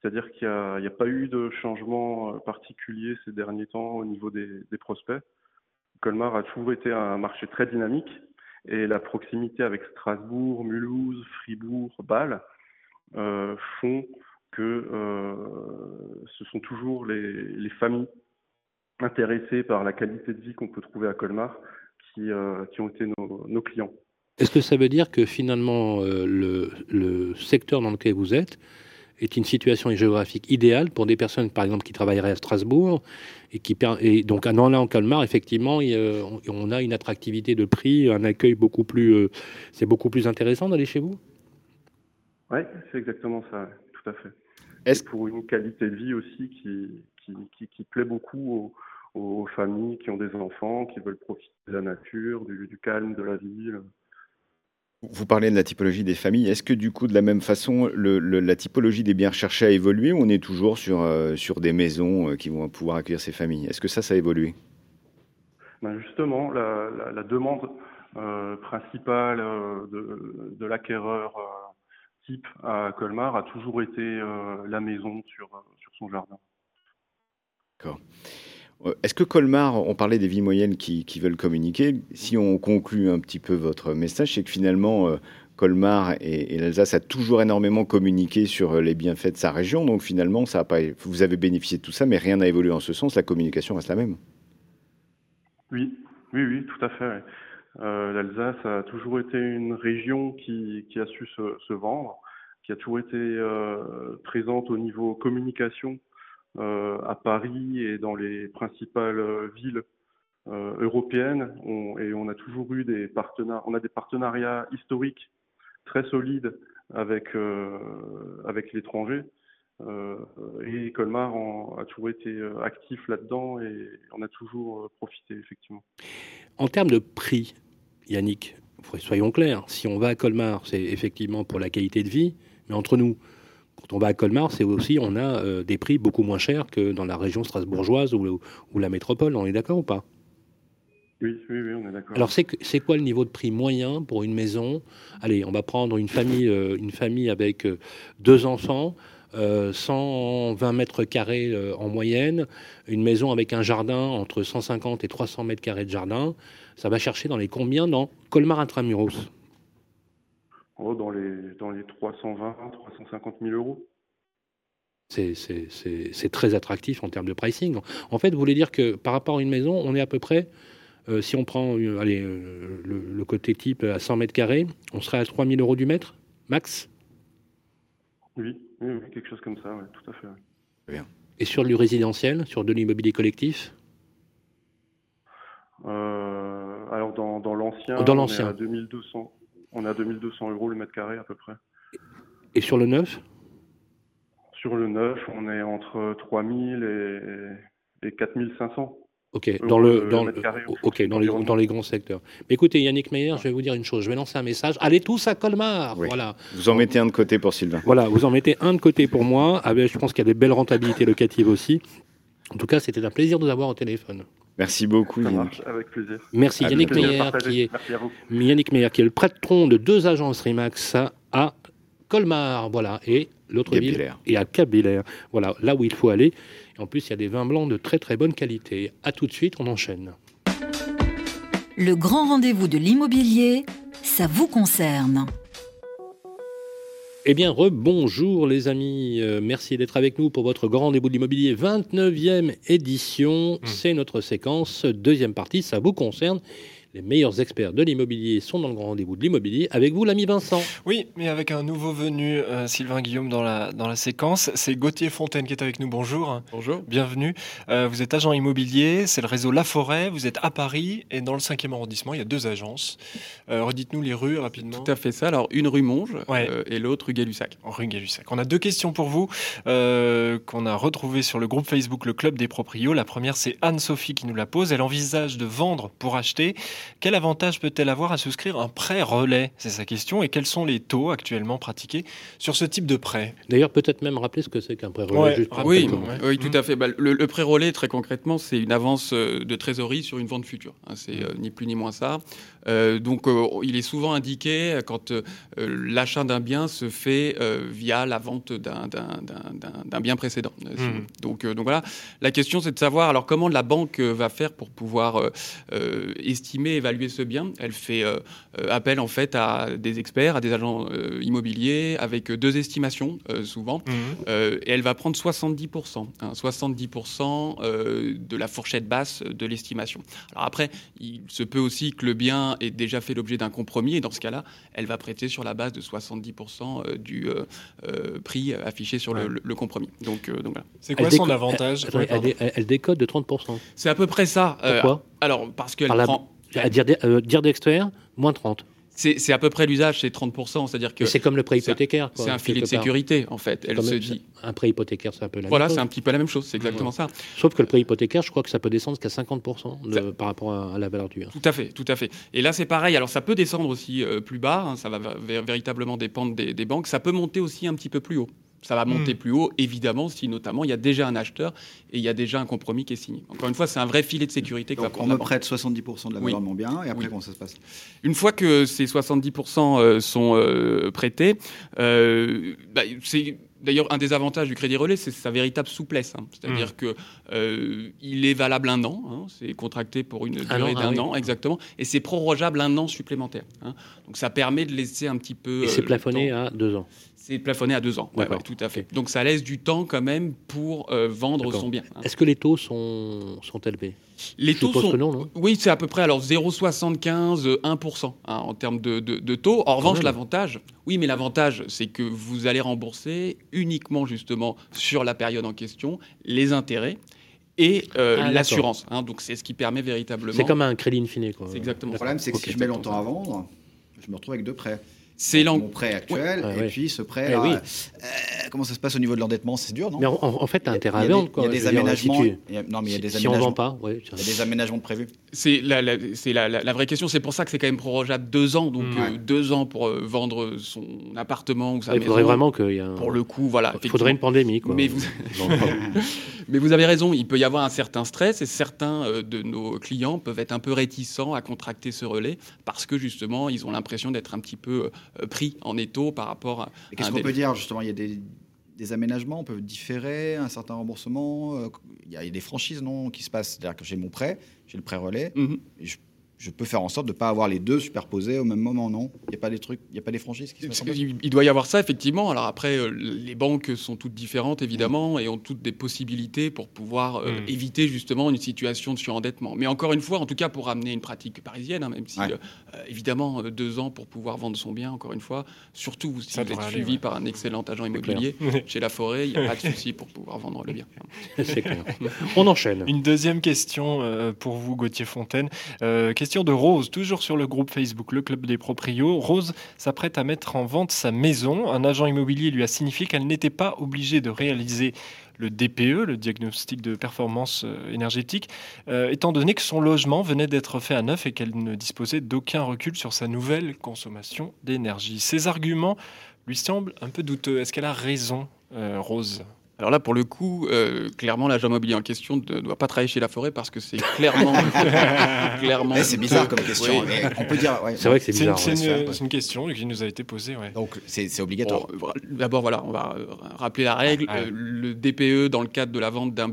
C'est-à-dire qu'il n'y a, pas eu de changement particulier ces derniers temps au niveau des, prospects. Colmar a toujours été un marché très dynamique et la proximité avec Strasbourg, Mulhouse, Fribourg, Bâle euh, font que euh, ce sont toujours les, les familles intéressés par la qualité de vie qu'on peut trouver à Colmar qui, euh, ont été nos, clients. Est-ce que ça veut dire que finalement le, le, secteur dans lequel vous êtes est une situation géographique idéale pour des personnes, par exemple, qui travailleraient à Strasbourg et qui et donc à en Colmar, effectivement, on a une attractivité de prix, un accueil beaucoup plus, euh, c'est beaucoup plus intéressant d'aller chez vous? Oui, c'est exactement ça, tout à fait. Est-ce pour une qualité de vie aussi qui, qui, qui, plaît beaucoup aux, aux, familles qui ont des enfants, qui veulent profiter de la nature, du, calme de la ville. Vous parlez de la typologie des familles. Est-ce que du coup, de la même façon, le, la typologie des biens recherchés a évolué ou on est toujours sur, euh, sur des maisons euh, qui vont pouvoir accueillir ces familles? Est-ce que ça, ça a évolué? Ben Justement, la, la, la demande euh, principale de, de l'acquéreur type à Colmar a toujours été la maison sur, sur son jardin. D'accord. Est-ce que Colmar, on parlait des vies moyennes qui, veulent communiquer, si on conclut un petit peu votre message, c'est que finalement, euh, Colmar et, l'Alsace a toujours énormément communiqué sur euh, les bienfaits de sa région, donc finalement, ça a pas, vous avez bénéficié de tout ça, mais rien n'a évolué en ce sens, la communication reste la même. Oui, oui, oui, tout à fait. Euh, L'Alsace a toujours été une région qui, a su se, vendre, qui a toujours été présente au niveau communication euh, à Paris et dans les principales euh, villes euh, européennes. et on a toujours eu des partenariats, on a des partenariats historiques très solides avec, avec l'étranger. et Colmar a toujours été actif là-dedans et on a toujours profité, effectivement. En termes de prix, Yannick, soyons clairs, si on va à Colmar, c'est effectivement pour la qualité de vie, mais entre nous, quand on va à Colmar, c'est aussi, on a euh, des prix beaucoup moins chers que dans la région strasbourgeoise ou, la métropole. On est d'accord ou pas? Oui, oui, oui, on est d'accord. Alors, c'est quoi le niveau de prix moyen pour une maison? Allez, on va prendre une famille, euh, une famille avec euh, deux enfants, 120 mètres carrés en moyenne, une maison avec un jardin entre 150 et 300 mètres carrés de jardin. Ça va chercher dans les combien dans Colmar Intramuros? Oh, dans, les, dans les 320, 350 000 euros. C'est très attractif en termes de pricing. En fait, vous voulez dire que par rapport à une maison, on est à peu près, euh, si on prend euh, allez, euh, le, côté type à 100 mètres carrés, on serait à 3 000 euros du mètre, max? Oui, quelque chose comme ça, tout à fait. Bien. Et sur du résidentiel, sur de l'immobilier collectif? Alors, dans, dans l'ancien, dans l'ancien. à 2200. On a 2200 euros le mètre carré à peu près. Et sur le neuf? Sur le neuf, on est entre 3000 et, et 4500. Ok, dans, le, dans, ok dans, les, dans les grands secteurs. Mais écoutez, Yannick Meyer, je vais vous dire une chose. Je vais lancer un message. Allez tous à Colmar. Voilà. Vous en mettez un de côté pour Sylvain. Voilà, vous en mettez un de côté pour moi. Ah ben, je pense qu'il y a des belles rentabilités locatives aussi. En tout cas, c'était un plaisir de vous avoir au téléphone. Merci beaucoup, Yannick. avec plaisir. Merci, Yannick Meyer, qui est, Yannick Meyer, qui est le patron de deux agences Remax à Colmar, voilà, et l'autre ville, et à cap Voilà, là où il faut aller. Et en plus, il y a des vins blancs de très très bonne qualité. À tout de suite, on enchaîne. Le grand rendez-vous de l'immobilier, ça vous concerne. Eh bien, rebonjour les amis, euh, merci d'être avec nous pour votre grand rendez-vous de l'immobilier 29e édition. Mmh. C'est notre séquence, deuxième partie, ça vous concerne. Les meilleurs experts de l'immobilier sont dans le grand rendez-vous de l'immobilier. Avec vous, l'ami Vincent. Oui, mais avec un nouveau venu, euh, Sylvain Guillaume, dans la, dans la séquence. C'est Gauthier Fontaine qui est avec nous. Bonjour. Bonjour. Bienvenue. Euh, vous êtes agent immobilier, c'est le réseau La Forêt. Vous êtes à Paris et dans le 5e arrondissement, il y a deux agences. Euh, redites-nous les rues rapidement. Tout à fait ça. Alors, une rue Monge et l'autre rue Gay-Lussac. Rue Gay-Lussac. On a deux questions pour vous qu'on a retrouvées sur le groupe Facebook Le Club des Proprios. La première, c'est Anne-Sophie qui nous la pose. Elle envisage de vendre pour acheter. Quel avantage peut-elle avoir à souscrire un prêt relais C'est sa question. Et quels sont les taux actuellement pratiqués sur ce type de prêt? D'ailleurs, peut-être même rappeler ce que c'est qu'un prêt relais. oui, oui, tout à fait. Bah, le, prêt relais, très concrètement, c'est une avance euh, de trésorerie sur une vente future. Hein. c'est euh, ni plus ni moins ça. Euh, donc, il est souvent indiqué quand l'achat d'un bien se fait via la vente d'un bien précédent. Mmh. Donc, donc voilà. La question, c'est de savoir alors comment la banque va faire pour pouvoir estimer, évaluer ce bien. Elle fait euh, euh, appel en fait à des experts, à des agents euh, immobiliers avec deux estimations souvent, mhm. et elle va prendre 70%, 70% hein, de la fourchette basse de l'estimation. Alors après, il se peut aussi que le bien ait déjà fait l'objet d'un compromis, et dans ce cas-là, elle va prêter sur la base de 70% du prix affiché sur le, compromis. Donc, donc voilà. C'est quoi son avantage elle, décode de 30%. C'est à peu près ça. Pourquoi? Alors, parce qu'elle prend à dire, euh, dire d'expert, moins 30. C'est à peu près l'usage, c'est 30%. C'est-à-dire que. C'est comme le prêt hypothécaire. C'est un filet de sécurité, en fait. Elle se dit. Un prêt hypothécaire, c'est un peu la voilà, même chose. c'est un petit peu la même chose, c'est exactement ça. Sauf que le prêt hypothécaire, je crois que ça peut descendre jusqu'à 50% de, par rapport à, à, la valeur du bien. Tout à fait, tout à fait. Et là, c'est pareil. Alors, ça peut descendre aussi euh, plus bas, hein, ça va véritablement dépendre des, des banques. Ça peut monter aussi un petit peu plus haut. Ça va monter Hmm. plus haut, évidemment, si notamment il y a déjà un acheteur et il y a déjà un compromis qui est signé. Encore une fois, c'est un vrai filet de sécurité que va Donc prendre on me prête 70% de la Oui. valeur de mon bien, et après Oui. comment ça se passe? Une fois que ces 70% euh, sont euh, prêtés, euh, bah, c'est d'ailleurs un des avantages du crédit relais, c'est sa véritable souplesse. hein. C'est-à-dire Mm. que euh, il est valable un an, hein. c'est contracté pour une Un durée an, ah d'un oui. an exactement, et c'est prorogeable un an supplémentaire. hein. Donc ça permet de laisser un petit peu. Et euh, c'est plafonné à deux ans. C'est plafonné à deux ans, ouais, D'accord. ouais, tout à fait. Donc ça laisse du temps quand même pour euh, vendre son bien. hein. Est-ce que les taux sont, sont élevés? Les Je taux sont. que non, non? Oui, c'est à peu près alors 0,75, euh, 1% hein, en termes de, de- de taux. En revanche, l'avantage, oui, mais l'avantage, c'est que vous allez rembourser uniquement justement sur la période en question les intérêts et euh, Ah, l'assurance. hein. donc c'est ce qui permet véritablement. C'est comme un crédit in fine. Quoi. C'est exactement Le problème, c'est que si je mets longtemps à vendre, je me retrouve avec deux prêts. C'est mon prêt actuel Ouais. et ouais. puis ce prêt. Eh là, oui. euh, comment ça se passe au niveau de l'endettement C'est dur, non? Mais en, fait, tu as intérêt Il y à a des- vendre. quoi. Il y a des aménagements. si tu- il y a- Non, mais il y a des si- si on aménagements. vend pas, ouais, Il y a des aménagements prévus. C'est la, la- c'est la, la- la vraie question. C'est pour ça que c'est quand même prorogeable deux ans. Donc Mm. euh, deux ans pour euh, vendre son appartement ou sa Il maison. faudrait vraiment qu'il y ait un- Pour le coup, voilà. Il faudrait une pandémie. Quoi. Mais vous... Mais avez raison, il peut y avoir un certain stress et certains de nos clients peuvent être un peu réticents à contracter ce relais parce que justement, ils ont l'impression d'être un petit peu euh, pris en étau par rapport à. Qu'est-ce qu'on peut dire justement? Il y a des, des aménagements, on peut différer un certain remboursement. euh, Il y a des franchises non qui se passent. C'est-à-dire que j'ai mon prêt, j'ai le prêt relais. Mhm. et je, je peux faire en sorte de ne pas avoir les deux superposés au même moment, non? Il n'y a pas des trucs, il y a pas des franchises qui se mettent en place? Il il doit y avoir ça, effectivement. Alors après, euh, les banques sont toutes différentes, évidemment, et ont toutes des possibilités pour pouvoir euh, Mm. éviter justement une situation de surendettement. Mais encore une fois, en tout cas pour amener une pratique parisienne, hein, même si, Ouais. euh, évidemment, euh, deux ans pour pouvoir vendre son bien, encore une fois, surtout si Ça vous êtes aller, suivi ouais. par un excellent agent immobilier chez La Forêt, il n'y a pas de souci pour pouvoir vendre le bien. C'est clair. On enchaîne. Une deuxième question euh, pour vous, Gauthier Fontaine. Euh, question de Rose, toujours sur le groupe Facebook Le Club des Proprios. Rose s'apprête à mettre en vente sa maison. Un agent immobilier lui a signifié qu'elle n'était pas obligée de réaliser le DPE, le diagnostic de performance euh, énergétique, euh, étant donné que son logement venait d'être fait à neuf et qu'elle ne disposait d'aucun recul sur sa nouvelle consommation d'énergie. Ces arguments lui semblent un peu douteux. Est-ce qu'elle a raison, euh, Rose? Alors là, pour le coup, euh, clairement, l'agent immobilier en question ne doit pas travailler chez La Forêt parce que c'est clairement. clairement Eh, c'est bizarre comme question. Oui. on peut dire. ouais, C'est vrai que c'est bizarre. c'est une- question qui nous a été posée. ouais. Donc c'est obligatoire. D'abord, voilà, on va euh, rappeler la règle. Ouais. Euh, le DPE, dans le cadre de la vente d'un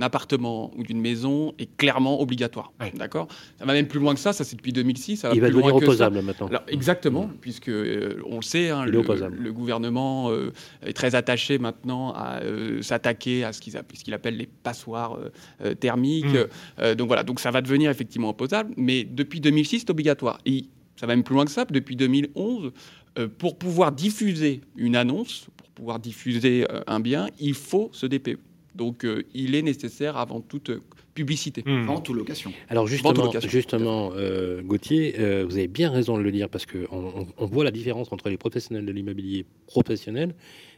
appartement ou d'une maison, est clairement obligatoire. Ouais. D'accord? Ça va même plus loin que ça, ça c'est depuis 2006. Ça va Il va plus devenir loin que ça. opposable maintenant. Alors, exactement, puisque euh, on le sait, hein, le, gouvernement euh, est très attaché maintenant à euh, s'attaquer à ce qu'ils app- ce qu'il appelle les passoires euh, euh, thermiques. Mm. Euh, donc voilà, donc ça va devenir effectivement opposable, mais depuis 2006, c'est obligatoire. Et ça va même plus loin que ça, depuis 2011, euh, pour pouvoir diffuser une annonce, pour pouvoir diffuser un bien, il faut ce DPE. Donc euh, il est nécessaire avant toute euh, publicité. Hmm. Vente ou location. Alors justement, location. justement euh, Gauthier, euh, vous avez bien raison de le dire parce qu'on on, on voit la différence entre les professionnels de l'immobilier professionnels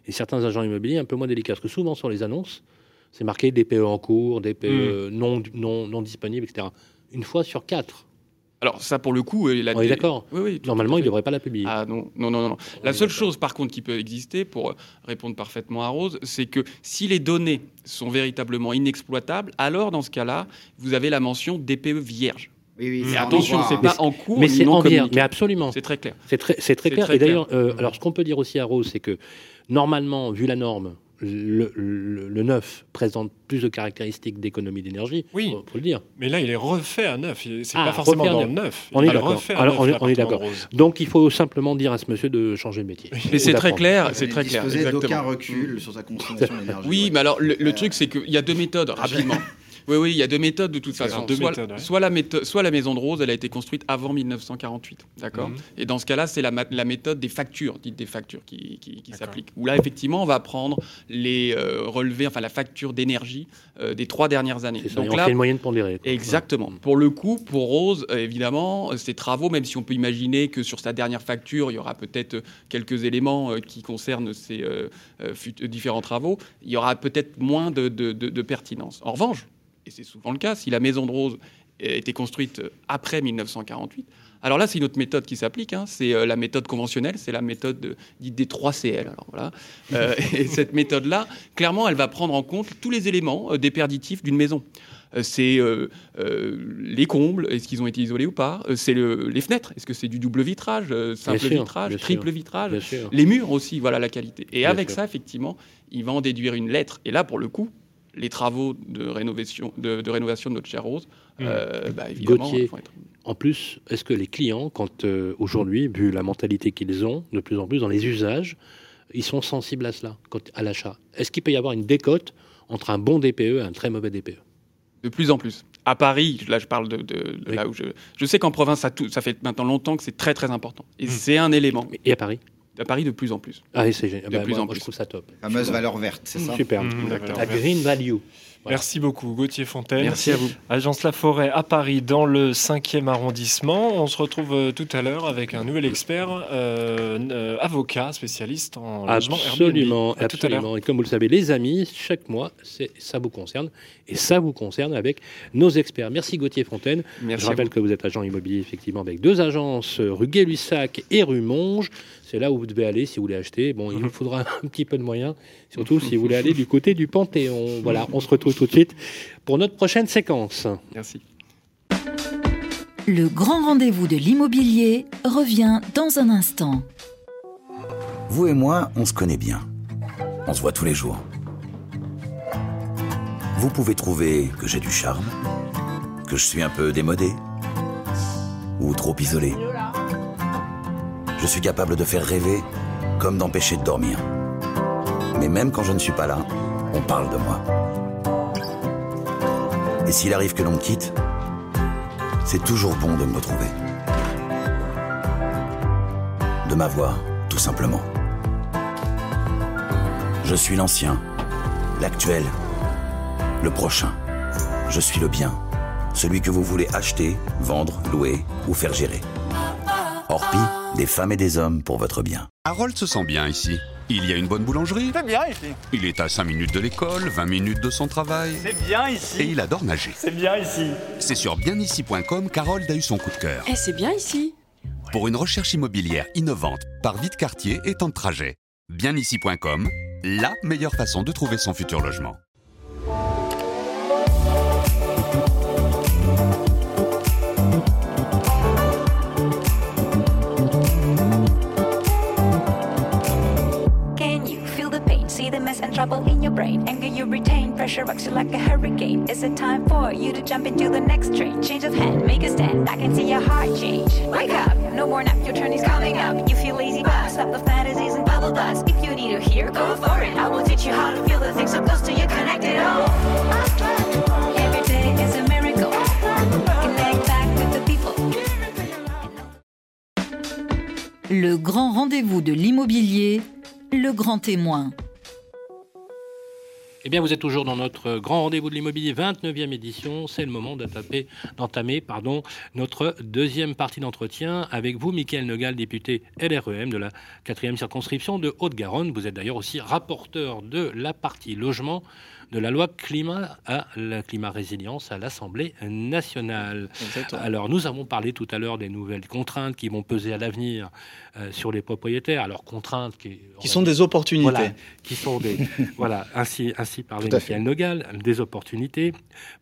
et certains agents immobiliers un peu moins délicats. Parce que souvent sur les annonces, c'est marqué DPE en cours, DPE non, non, non disponible, etc. Une fois sur quatre. Alors ça, pour le coup, euh, la On est d'accord Oui, oui, Normalement, il ne devrait pas la publier. Ah non, non, non, non. La seule chose, par contre, qui peut exister, pour euh, répondre parfaitement à Rose, c'est que si les données sont véritablement inexploitables, alors dans ce cas-là, vous avez la mention DPE vierge. Oui, oui. Mais attention, en c'est pas en cours mais c'est non en vierge, mais absolument. C'est très clair. C'est très, clair. très et d'ailleurs, euh, alors ce qu'on peut dire aussi à Rose, c'est que normalement, vu la norme, le, le- le neuf présente plus de caractéristiques d'économie d'énergie. Oui. faut, faut le dire. Mais là, il est refait à neuf. Il- C'est Ah, pas forcément dans neuf. le neuf. On Il est d'accord. refait à Alors, neuf, on est- on est l'appartement d'accord. Donc il faut simplement dire à ce monsieur de changer de métier. Mais c'est très clair, c'est très clair. D'aucun recul sur sa consommation d'énergie. Oui, ouais. mais alors le, le truc, c'est qu'il y a deux méthodes, rapidement. Oui, oui, il y a deux méthodes de toute façon. deux soit, méthodes, ouais. soit la méthode, soit la maison de Rose, elle a été construite avant 1948, d'accord. Mhm. Et dans ce cas-là, c'est la, méthode des factures, dite des factures, qui, qui, qui s'applique. Où là, effectivement, on va prendre les euh, relevés, enfin la facture d'énergie euh, des trois dernières années. Ça, et on fait une moyenne pondérée. quoi. Exactement. Pour le coup, pour Rose, euh, évidemment, ces travaux, même si on peut imaginer que sur sa dernière facture, il y aura peut-être quelques éléments euh, qui concernent euh, différents travaux, il y aura peut-être moins de, de- de- de pertinence. En revanche, et c'est souvent le cas, si la maison de Rose a été construite après 1948, alors là, c'est une autre méthode qui s'applique. hein. C'est euh, la méthode conventionnelle, c'est la méthode de- dite des 3 CL. Alors voilà. Euh, et cette méthode-là, clairement, elle va prendre en compte tous les éléments euh, déperditifs d'une maison. Euh, c'est les combles, est-ce qu'ils ont été isolés ou pas? C'est le- les fenêtres, est-ce que c'est du double vitrage, simple sûr, vitrage, triple sûr, vitrage? Les murs aussi, voilà la qualité. Et Bien avec sûr. ça, effectivement, il va en déduire une lettre. Et là, pour le coup, les travaux de rénovation de, de rénovation de notre chère Rose, euh, bah, évidemment, Gauthier, vont être- en plus, est-ce que les clients, quand euh, aujourd'hui, vu la mentalité qu'ils ont, de plus en plus dans les usages, ils sont sensibles à cela, quand, à l'achat? Est-ce qu'il peut y avoir une décote entre un bon DPE et un très mauvais DPE De plus en plus. À Paris, là je parle de, de- de là où je. Je sais qu'en province, ça, tout- ça fait maintenant longtemps que c'est très très important. Et c'est un élément. Et à Paris? À Paris, de plus en plus. Ah oui, c'est génial. De Bah, plus moi, en moi, plus. je trouve ça top. Fameuse valeur verte, c'est ça Super. Mmh, la la, la green value. Merci beaucoup, Gauthier Fontaine. Merci à vous. Agence La Forêt à Paris, dans le 5e arrondissement. On se retrouve euh, tout à l'heure avec un nouvel expert, euh, euh, avocat, spécialiste en logement Absolument, Airbnb. À tout à l'heure. absolument. Et comme vous le savez, les amis, chaque mois, c'est- ça vous concerne. Et ça vous concerne avec nos experts. Merci Gauthier Fontaine. Merci Je rappelle vous. que vous êtes agent immobilier, effectivement, avec deux agences, rue Gay-Lussac et rue Monge. C'est là où vous devez aller si vous voulez acheter. Bon, il Mhm. vous faudra un petit peu de moyens, surtout si vous voulez aller du côté du Panthéon. Voilà, on se retrouve tout de suite pour notre prochaine séquence. Merci. Le grand rendez-vous de l'immobilier revient dans un instant. Vous et moi, on se connaît bien. On se voit tous les jours. Vous pouvez trouver que j'ai du charme, que je suis un peu démodé ou trop isolé. Je suis capable de faire rêver comme d'empêcher de dormir. Mais même quand je ne suis pas là, on parle de moi. Et s'il arrive que l'on me quitte, c'est toujours bon de me retrouver. De m'avoir, tout simplement. Je suis l'ancien, l'actuel, le prochain. Je suis le bien, celui que vous voulez acheter, vendre, louer ou faire gérer. Orpi, des femmes et des hommes pour votre bien. Harold se sent bien ici. Il y a une bonne boulangerie. C'est bien ici. Il est à 5 minutes de l'école, 20 minutes de son travail. C'est bien ici. Et il adore nager. C'est bien ici. C'est sur bienici.com qu'Harold a eu son coup de cœur. Eh, c'est bien ici. Pour une recherche immobilière innovante, par vite quartier et temps de trajet. Bienici.com, la meilleure façon de trouver son futur logement. Trouble in your brain. Anger you retain, pressure rocks you like a hurricane. Is it time for you to jump into the next train? Change of hand, make a stand. I can see your heart change. Wake up, no more nap, your turn is coming up. You feel lazy, but stop the fantasies and bubble dust. If you need to hear, go for it. I will teach you how to feel the things so close to you, connected. Oh, every day is a miracle. Connect back with the people. Le grand rendez-vous de l'immobilier, le grand témoin. Eh bien, vous êtes toujours dans notre grand rendez-vous de l'immobilier, 29e édition. C'est le moment d'entamer, notre deuxième partie d'entretien avec vous, Mickaël Negal, député LREM de la 4e circonscription de Haute-Garonne. Vous êtes d'ailleurs aussi rapporteur de la partie logement de la loi climat à la climat résilience à l'Assemblée nationale. Exactement. Alors, nous avons parlé tout à l'heure des nouvelles contraintes qui vont peser à l'avenir euh, sur les propriétaires. Alors, contraintes qui, Qui sont des opportunités. Voilà, qui sont des voilà ainsi ainsi parlait. Michael Nogal des opportunités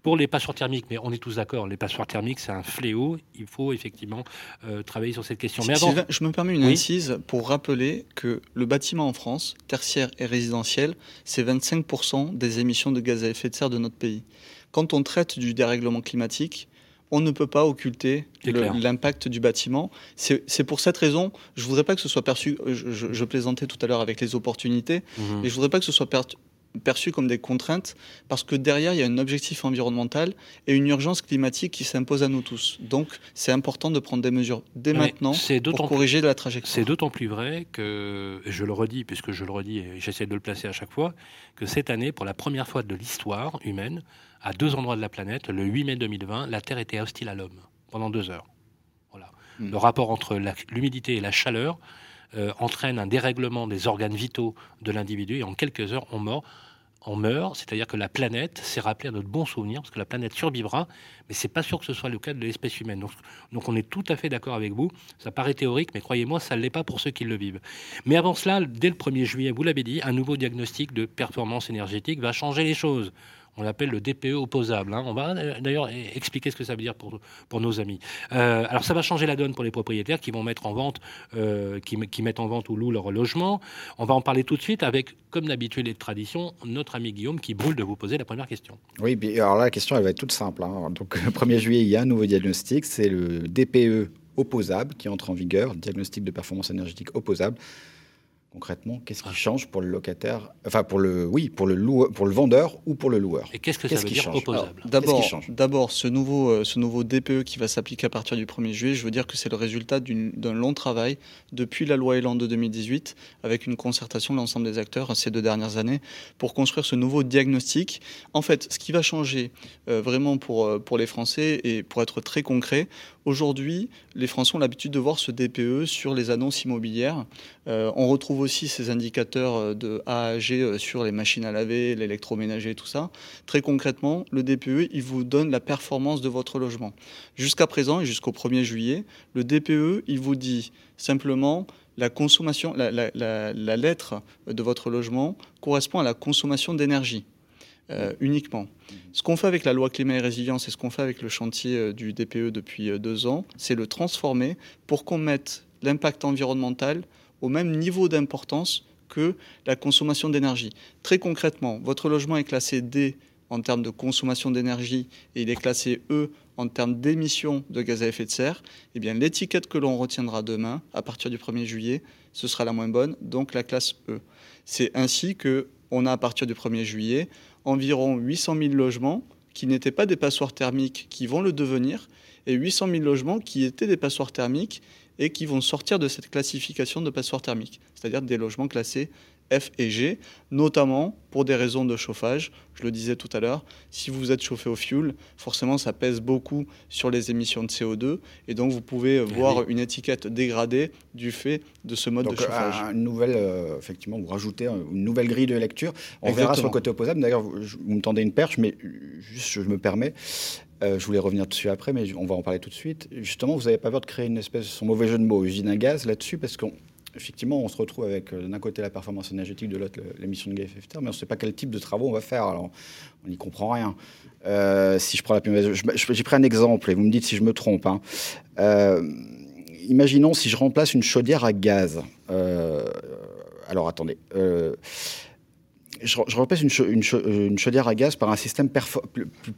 pour les passoires thermiques mais on est tous d'accord les passoires thermiques c'est un fléau il faut effectivement euh, travailler sur cette question mais avant Sylvain, je me permets une Oui. incise pour rappeler que le bâtiment en France, tertiaire et résidentiel, c'est 25% des émissions de gaz à effet de serre de notre pays. Quand on traite du dérèglement climatique, on ne peut pas occulter l'impact du bâtiment. C'est pour cette raison, je voudrais pas que ce soit perçu, je, je- je plaisantais tout à l'heure avec les opportunités, Mhm. et je voudrais pas que ce soit per- perçus comme des contraintes parce que derrière, il y a un objectif environnemental et une urgence climatique qui s'impose à nous tous. Donc, c'est important de prendre des mesures dès Mais maintenant pour corriger la trajectoire. C'est d'autant plus vrai que, et je le redis, puisque je le redis et j'essaie de le placer à chaque fois, que cette année, pour la première fois de l'histoire humaine, à deux endroits de la planète, le 8 mai 2020, la Terre était hostile à l'homme pendant deux heures. Voilà. Hmm. Le rapport entre l'humidité et la chaleur euh, entraîne un dérèglement des organes vitaux de l'individu et en quelques heures, on meurt. On meurt, c'est-à-dire que la planète s'est rappelée à notre bon souvenir, parce que la planète survivra, mais c'est pas sûr que ce soit le cas de l'espèce humaine. Donc, donc on est tout à fait d'accord avec vous. Ça paraît théorique, mais croyez-moi, ça ne l'est pas pour ceux qui le vivent. Mais avant cela, dès le 1er juillet, vous l'avez dit, un nouveau diagnostic de performance énergétique va changer les choses. On l'appelle le DPE opposable. hein. On va d'ailleurs expliquer ce que ça veut dire pour, pour nos amis. Euh, alors ça va changer la donne pour les propriétaires qui vont mettre en vente, euh, qui, qui mettent en vente ou louent leur logement. On va en parler tout de suite avec, comme d'habitude et de tradition, notre ami Guillaume qui brûle de vous poser la première question. Oui, alors la question, elle va être toute simple. hein. Donc, le 1er juillet, il y a un nouveau diagnostic, c'est le DPE opposable qui entre en vigueur, diagnostic de performance énergétique opposable. Concrètement, qu'est-ce qui change pour le locataire, enfin pour le, oui, pour le loueur, pour le vendeur ou pour le loueur? Et qu'est-ce que ça veut qui dire change? opposable? Alors, D'abord, qu'est-ce qui change? d'abord, ce nouveau, euh, ce nouveau DPE qui va s'appliquer à partir du 1er juillet, je veux dire que c'est le résultat d'une- d'un long travail depuis la loi Elan de 2018, avec une concertation de l'ensemble des acteurs ces deux dernières années, pour construire ce nouveau diagnostic. En fait, ce qui va changer euh, vraiment pour, euh, pour les Français, et pour être très concret, aujourd'hui, les Français ont l'habitude de voir ce DPE sur les annonces immobilières. Euh, on retrouve aussi ces indicateurs euh, de A à G euh, sur les machines à laver, l'électroménager, tout ça. Très concrètement, le DPE, il vous donne la performance de votre logement. Jusqu'à présent et jusqu'au 1er juillet, le DPE, il vous dit simplement la la lettre de votre logement correspond à la consommation d'énergie. Euh, uniquement. Ce qu'on fait avec la loi climat et résilience et ce qu'on fait avec le chantier euh, du DPE depuis euh, deux ans, c'est le transformer pour qu'on mette l'impact environnemental au même niveau d'importance que la consommation d'énergie. Très concrètement, votre logement est classé D en termes de consommation d'énergie et il est classé E en termes d'émissions de gaz à effet de serre, eh bien l'étiquette que l'on retiendra demain, à partir du 1er juillet, ce sera la moins bonne, donc la classe E. C'est ainsi que on a à partir du 1er juillet environ 800 000 logements qui n'étaient pas des passoires thermiques qui vont le devenir et 800 000 logements qui étaient des passoires thermiques et qui vont sortir de cette classification de passoires thermiques, c'est-à-dire des logements classés F et G, notamment pour des raisons de chauffage. Je le disais tout à l'heure, si vous êtes chauffé au fioul, forcément ça pèse beaucoup sur les émissions de CO2 et donc vous pouvez voir une étiquette dégradée du fait de ce mode Donc, de chauffage. un- une nouvelle, euh, effectivement, vous rajoutez un- une nouvelle grille de lecture. On verra sur le Exactement. côté opposable. D'ailleurs, vous, me tendez une perche, mais juste, je me permets. euh, je voulais revenir dessus après, mais on va en parler tout de suite. Justement, vous n'avez pas peur de créer une espèce, son mauvais jeu de mots, usine à gaz là-dessus, parce qu'effectivement, on se retrouve avec euh, d'un côté la performance énergétique, de l'autre l'émission de gaz de mais on ne sait pas quel type de travaux on va faire. Alors, on n'y comprend rien. Euh, si je prends la j'ai pris un exemple et vous me dites si je me trompe. hein. Euh, imaginons si je remplace une chaudière à gaz. Alors attendez. Euh, je, je remplace une, chau- une chau- une chaudière à gaz par un système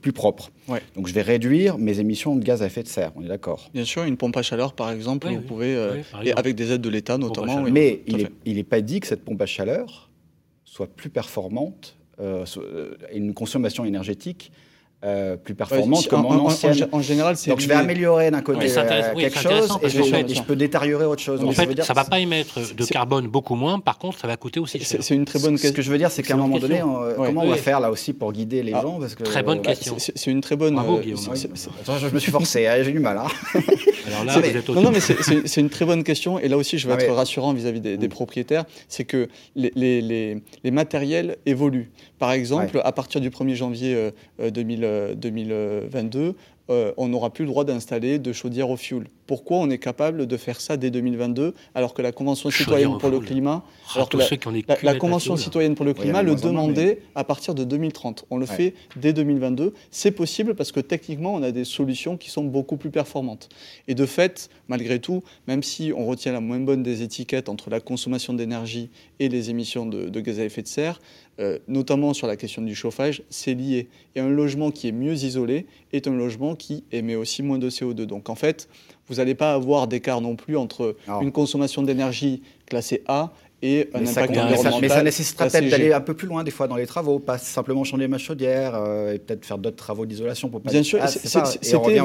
plus, propre. Ouais. Donc je vais réduire mes émissions de gaz à effet de serre. On est d'accord. Bien sûr, une pompe à chaleur, par exemple, Oui, vous oui. pouvez, euh, Oui, par et exemple. avec des aides de l'État notamment. oui, Mais il n'est pas dit que cette pompe à chaleur soit plus performante, euh, soit- euh, une consommation énergétique euh, plus performante que en- mon en- en- ancienne. en gé- en général, c'est Donc je vais améliorer d'un côté euh, oui, quelque chose et je, vais- peux détériorer autre chose. En fait, veut dire- ça va pas émettre de carbone beaucoup moins. Par contre, ça va coûter aussi cher. C'est une très bonne Ce que je veux dire, c'est qu'à un moment donné, euh, Ouais. comment on va faire là aussi pour guider les Ah, gens parce que, très bonne bah, question. C'est une très bonne. Bravo, euh, Guillaume. Attends, je, je me suis forcé, hein, j'ai du mal. hein. Alors là, C'est- vous êtes non, au non, mais c'est- une très bonne question. Et là aussi, je vais Non, être rassurant vis-à-vis des, des propriétaires. C'est que les, les- les- les matériels évoluent. Par exemple, à partir du 1er janvier euh, euh, 2000, euh, 2022, euh, on n'aura plus le droit d'installer de chaudière au fioul. Pourquoi on est capable de faire ça dès 2022 alors que la Convention Chaudière citoyenne pour le climat, alors que la, la- la Convention citoyenne pour le climat le moins, demandait à partir de 2030. On le Ouais. fait dès 2022. C'est possible parce que techniquement, on a des solutions qui sont beaucoup plus performantes. Et de fait, malgré tout, même si on retient la moins bonne des étiquettes entre la consommation d'énergie et les émissions de, de gaz à effet de serre, euh, notamment sur la question du chauffage, c'est lié. Et un logement qui est mieux isolé est un logement qui émet aussi moins de CO2. Donc en fait, vous n'allez pas avoir d'écart non plus entre Alors. une consommation d'énergie classée A et un mais impact ça, environnemental. Mais ça nécessitera peut-être d'aller un peu plus loin des fois dans les travaux, pas simplement changer ma chaudière euh, et peut-être faire d'autres travaux d'isolation pour pas. Bien sûr, Ah, c'est- évoqué,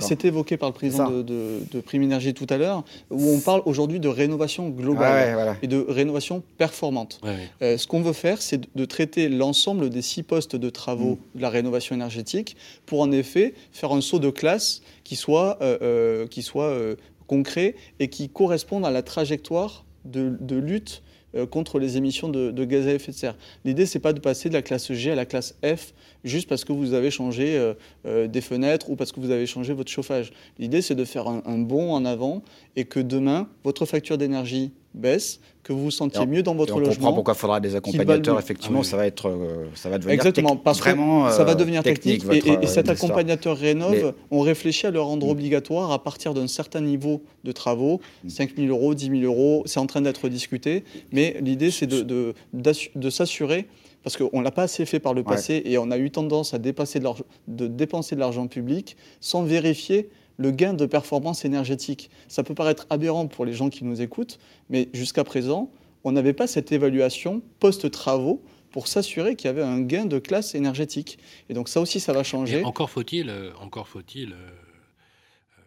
c'était évoqué par le président de, de, de Prime Énergie tout à l'heure, où on parle aujourd'hui de rénovation globale Ah ouais, voilà. et de rénovation performante. Ouais, ouais. Euh, ce qu'on veut faire, c'est de, de traiter l'ensemble des six postes de Mm. travaux de la rénovation énergétique pour en effet faire un saut de classe qui soit, euh, euh, qui soit euh, concret et qui corresponde à la trajectoire de, lutte euh, contre les émissions de, gaz à effet de serre. L'idée, c'est pas de passer de la classe G à la classe F juste parce que vous avez changé euh, euh, des fenêtres ou parce que vous avez changé votre chauffage. L'idée, c'est de faire un bond en avant et que demain, votre facture d'énergie baisse, que vous vous sentiez on- mieux dans votre on logement. comprend pourquoi il faudra des accompagnateurs. Effectivement, Ah oui. ça va être, euh, ça va devenir Exactement, parce que vraiment ça va euh, devenir technique. votre, et, et- et euh, cet histoire. accompagnateur Rénov, Mais- Mm. on réfléchit à le rendre obligatoire à partir d'un certain niveau de travaux, 5 000 euros, 10 000 euros, c'est en train d'être discuté. Mais l'idée, c'est de, de, s'assurer, parce qu'on ne l'a pas assez fait par le Ouais. passé et on a eu tendance à dépasser de, l'argent- de dépenser de l'argent public sans vérifier le gain de performance énergétique. Ça peut paraître aberrant pour les gens qui nous écoutent, mais jusqu'à présent, on n'avait pas cette évaluation post-travaux pour s'assurer qu'il y avait un gain de classe énergétique. Et donc ça aussi, ça va changer. Et encore faut-il, euh, encore faut-il euh, euh,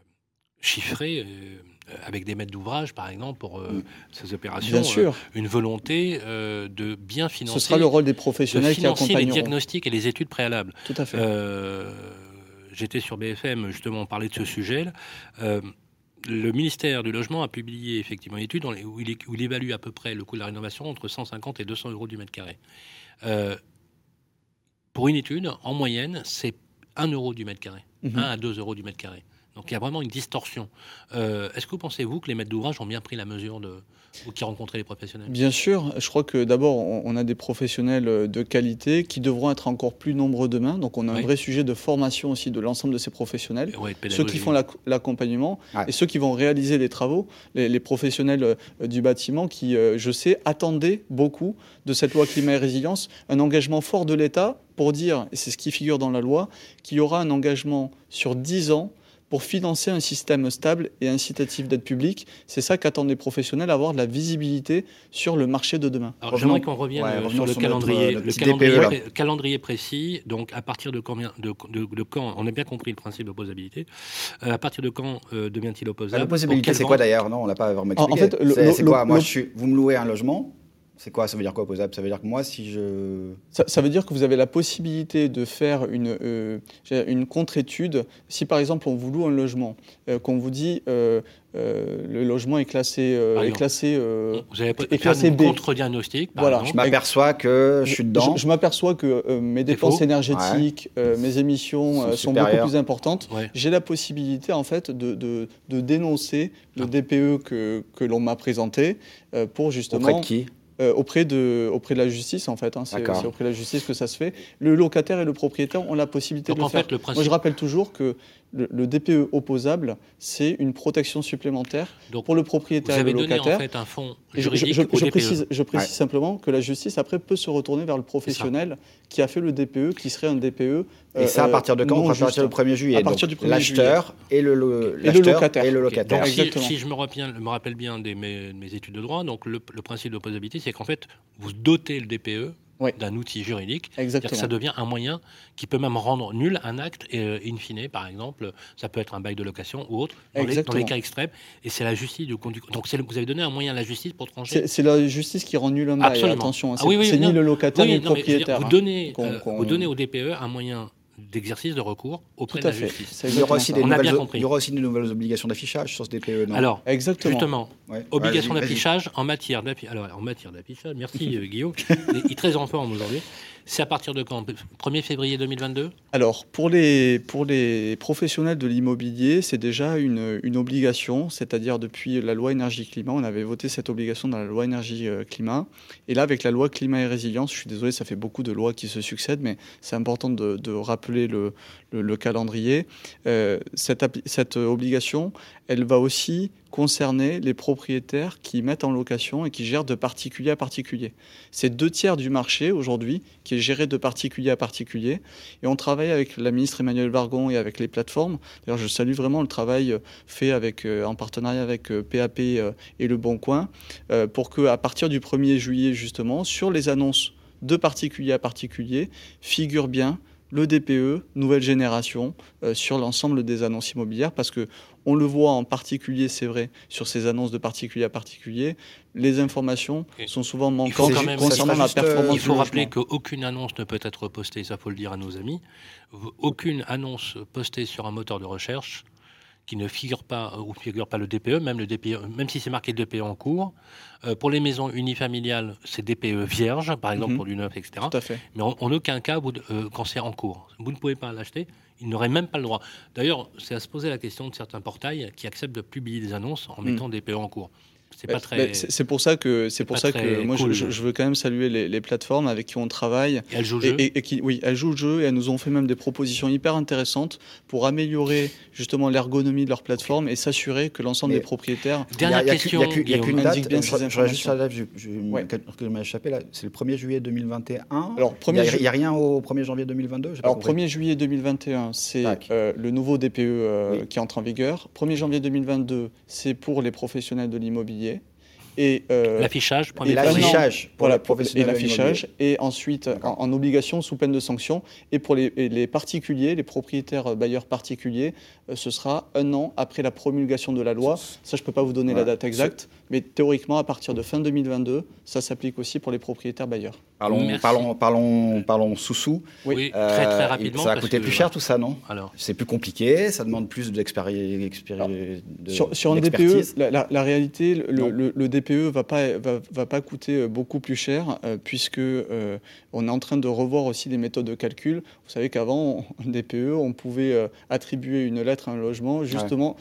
chiffrer euh, avec des maîtres d'ouvrage, par exemple, pour euh, ces opérations, Bien sûr. euh, une volonté euh, de bien financer. Ce sera le rôle des professionnels de qui financer les accompagneront. diagnostics et les études préalables. Tout à fait. J'étais sur BFM justement on parlait de ce sujet. Euh, le ministère du Logement a publié effectivement une étude où, il, où il évalue à peu près le coût de la rénovation entre 150 et 200 euros du mètre carré. Euh, pour une étude, en moyenne, c'est 1 euro du mètre carré, Mhm. 1 à 2 euros du mètre carré. Donc il y a vraiment une distorsion. Euh, Est-ce que vous pensez, vous, que les maîtres d'ouvrage ont bien pris la mesure de, ou qui rencontraient les professionnels? Bien sûr, je crois que d'abord, on a des professionnels euh, de qualité qui devront être encore plus nombreux demain. Donc, on a un Oui. vrai sujet de formation aussi de l'ensemble de ces professionnels. Ouais, ceux qui font l'ac- l'accompagnement et ceux qui vont réaliser les travaux, les, les professionnels euh, du bâtiment qui, je sais, attendaient beaucoup de cette loi climat et résilience, un engagement fort de l'État pour dire, et c'est ce qui figure dans la loi, qu'il y aura un engagement sur 10 ans pour financer un système stable et incitatif d'aide publique. C'est ça qu'attendent les professionnels, avoir de la visibilité sur le marché de demain. Alors, j'aimerais qu'on revienne ouais, euh, sur le sur calendrier, le notre petit calendrier, DPE, là. pré- calendrier précis. Donc, à partir de, combien, de, de- de quand On a bien compris le principe d'opposabilité. Euh, à partir de quand euh, devient-il opposable? La possibilité, Pour quelle c'est quoi d'ailleurs? Non, on l'a pas vraiment En- en expliqué. fait, c'est quoi? le- Moi, le- je suis, vous me louez un logement. C'est quoi? Ça veut dire quoi opposable Ça veut dire que moi, si je Ça, ça veut dire que vous avez la possibilité de faire une, euh, une contre-étude. Si par exemple on vous loue un logement, euh, qu'on vous dit euh, euh, le logement est classé, euh, est classé, euh, Vous avez est faire classé un B. contre-diagnostic, Voilà. exemple. je m'aperçois que je suis dedans. Je, je m'aperçois que euh, mes dépenses énergétiques, euh, mes émissions Sont euh, sont, beaucoup plus importantes. Ouais. J'ai la possibilité en fait de, de, de dénoncer le Ah. DPE que, que l'on m'a présenté euh, pour justement Auprès de qui? Euh, auprès, de, auprès de la justice, en fait. hein. c'est D'accord. c'est auprès de la justice que ça se fait. Le locataire et le propriétaire ont la possibilité Donc, de le en faire. fait, le principe- Moi, je rappelle toujours que le, le DPE opposable, c'est une protection supplémentaire Donc, pour le Vous propriétaire et avez le donné locataire. en fait un fonds Et je, je- juridique je- au je DPE. précise, je précise Ouais. simplement que la justice, après, peut se retourner vers le professionnel qui a fait le DPE, qui serait un DPE. Et ça, à euh, partir de quand À partir du 1er juillet? À partir Donc, du 1er L'acheteur et le, le- Et le l'acheteur locataire. Et le locataire. Donc, si, je me, rappelle, me rappelle bien de mes, de mes études de droit, donc le, le principe d'opposabilité, c'est qu'en fait, vous dotez le DPE Oui. d'un outil juridique, Exactement. ça devient un moyen qui peut même rendre nul un acte, et euh, in fine, par exemple, ça peut être un bail de location ou autre, dans, les, dans Exactement. les cas extrêmes, et c'est la justice du conduit. Donc, le- vous avez donné un moyen à la justice pour trancher? C'est la justice qui rend nul un bail. Absolument. Attention, hein, Ah c'est oui, oui, c'est non. ni le locataire ni le dire, propriétaire. vous, hein. donnez, euh, vous donnez au DPE un moyen d'exercice de recours auprès Tout de à la fait. justice. Il y, aura aussi des On a nouvelles, bien compris. il y aura aussi des nouvelles obligations d'affichage sur ce DPE, non? Alors, Exactement. justement, Ouais. obligation d'affichage en matière d'affichage. Alors, en matière d'affichage, merci Guillaume. Il est très en forme aujourd'hui. C'est à partir de quand? 1er février 2022 Alors, pour les, pour les professionnels de l'immobilier, c'est déjà une, une obligation, c'est-à-dire depuis la loi énergie-climat, on avait voté cette obligation dans la loi énergie-climat. Et là, avec la loi climat et résilience, je suis désolé, ça fait beaucoup de lois qui se succèdent, mais c'est important de, de rappeler le, le, calendrier. Euh, cette, cette, obligation, elle va aussi concerner les propriétaires qui mettent en location et qui gèrent de particulier à particulier. C'est deux tiers du marché aujourd'hui qui est géré de particulier à particulier. Et on travaille avec la ministre Emmanuel Vargon et avec les plateformes. D'ailleurs, je salue vraiment le travail fait avec, euh, en partenariat avec PAP euh, et Le Bon Coin pour qu'à partir du 1er juillet, justement, sur les annonces de particulier à particulier, figure bien le DPE nouvelle génération euh, sur l'ensemble des annonces immobilières parce que on le voit en particulier, c'est vrai, sur ces annonces de particulier à particulier, les informations sont souvent manquantes concernant la performance. Il faut rappeler qu'aucune annonce ne peut être postée, ça faut le dire à nos amis, aucune annonce postée sur un moteur de recherche qui ne figure pas euh, ou figure pas le DPE, même le DPE, même si c'est marqué DPE en cours. Euh, pour les maisons unifamiliales, c'est DPE vierge, par exemple mhm. pour du neuf, etc. Tout à fait. Mais en, aucun cas, vous, euh, quand c'est en cours, vous ne pouvez pas l'acheter. Il n'aurait même pas le droit. D'ailleurs, c'est à se poser la question de certains portails qui acceptent de publier des annonces en mhm. mettant DPE en cours. C'est pas très. C'est pour ça que c'est pour ça que moi je, veux quand même saluer les, plateformes avec qui on travaille. Et elles jouent le jeu. Et, qui, oui, elles jouent le jeu et elles nous ont fait même des propositions hyper intéressantes pour améliorer justement l'ergonomie de leur plateforme et s'assurer que l'ensemble des propriétaires. Dernière question. Il n'y a qu'une date. Bien je, je juste la je, je, ouais. que échappé là. C'est le 1er juillet 2021. Alors, il n'y a, rien au 1er janvier 2022. Alors 1er juillet 2021, c'est euh, le nouveau DPE euh, qui entre en vigueur. 1er janvier 2022, c'est pour les professionnels de l'immobilier et euh, l'affichage pour les l'affichage pour la et l'affichage et ensuite en, obligation sous peine de sanction. Et pour les, les particuliers les propriétaires euh, bailleurs particuliers ce sera un an après la promulgation de la loi. Ça je peux pas vous donner la date exacte mais théoriquement à partir de fin 2022 ça s'applique aussi pour les propriétaires bailleurs. Parlons parlons parlons parlons sous-sous. Oui, très très rapidement ça a coûté plus cher tout ça non? Alors. C'est plus compliqué ça demande plus d'expérience sur, sur un DPE la, la, réalité le, le, le DPE DPE va pas, va, va, pas coûter euh, beaucoup plus cher euh, puisque euh, on est en train de revoir aussi les méthodes de calcul. Vous savez qu'avant, en DPE, on pouvait attribuer une lettre à un logement justement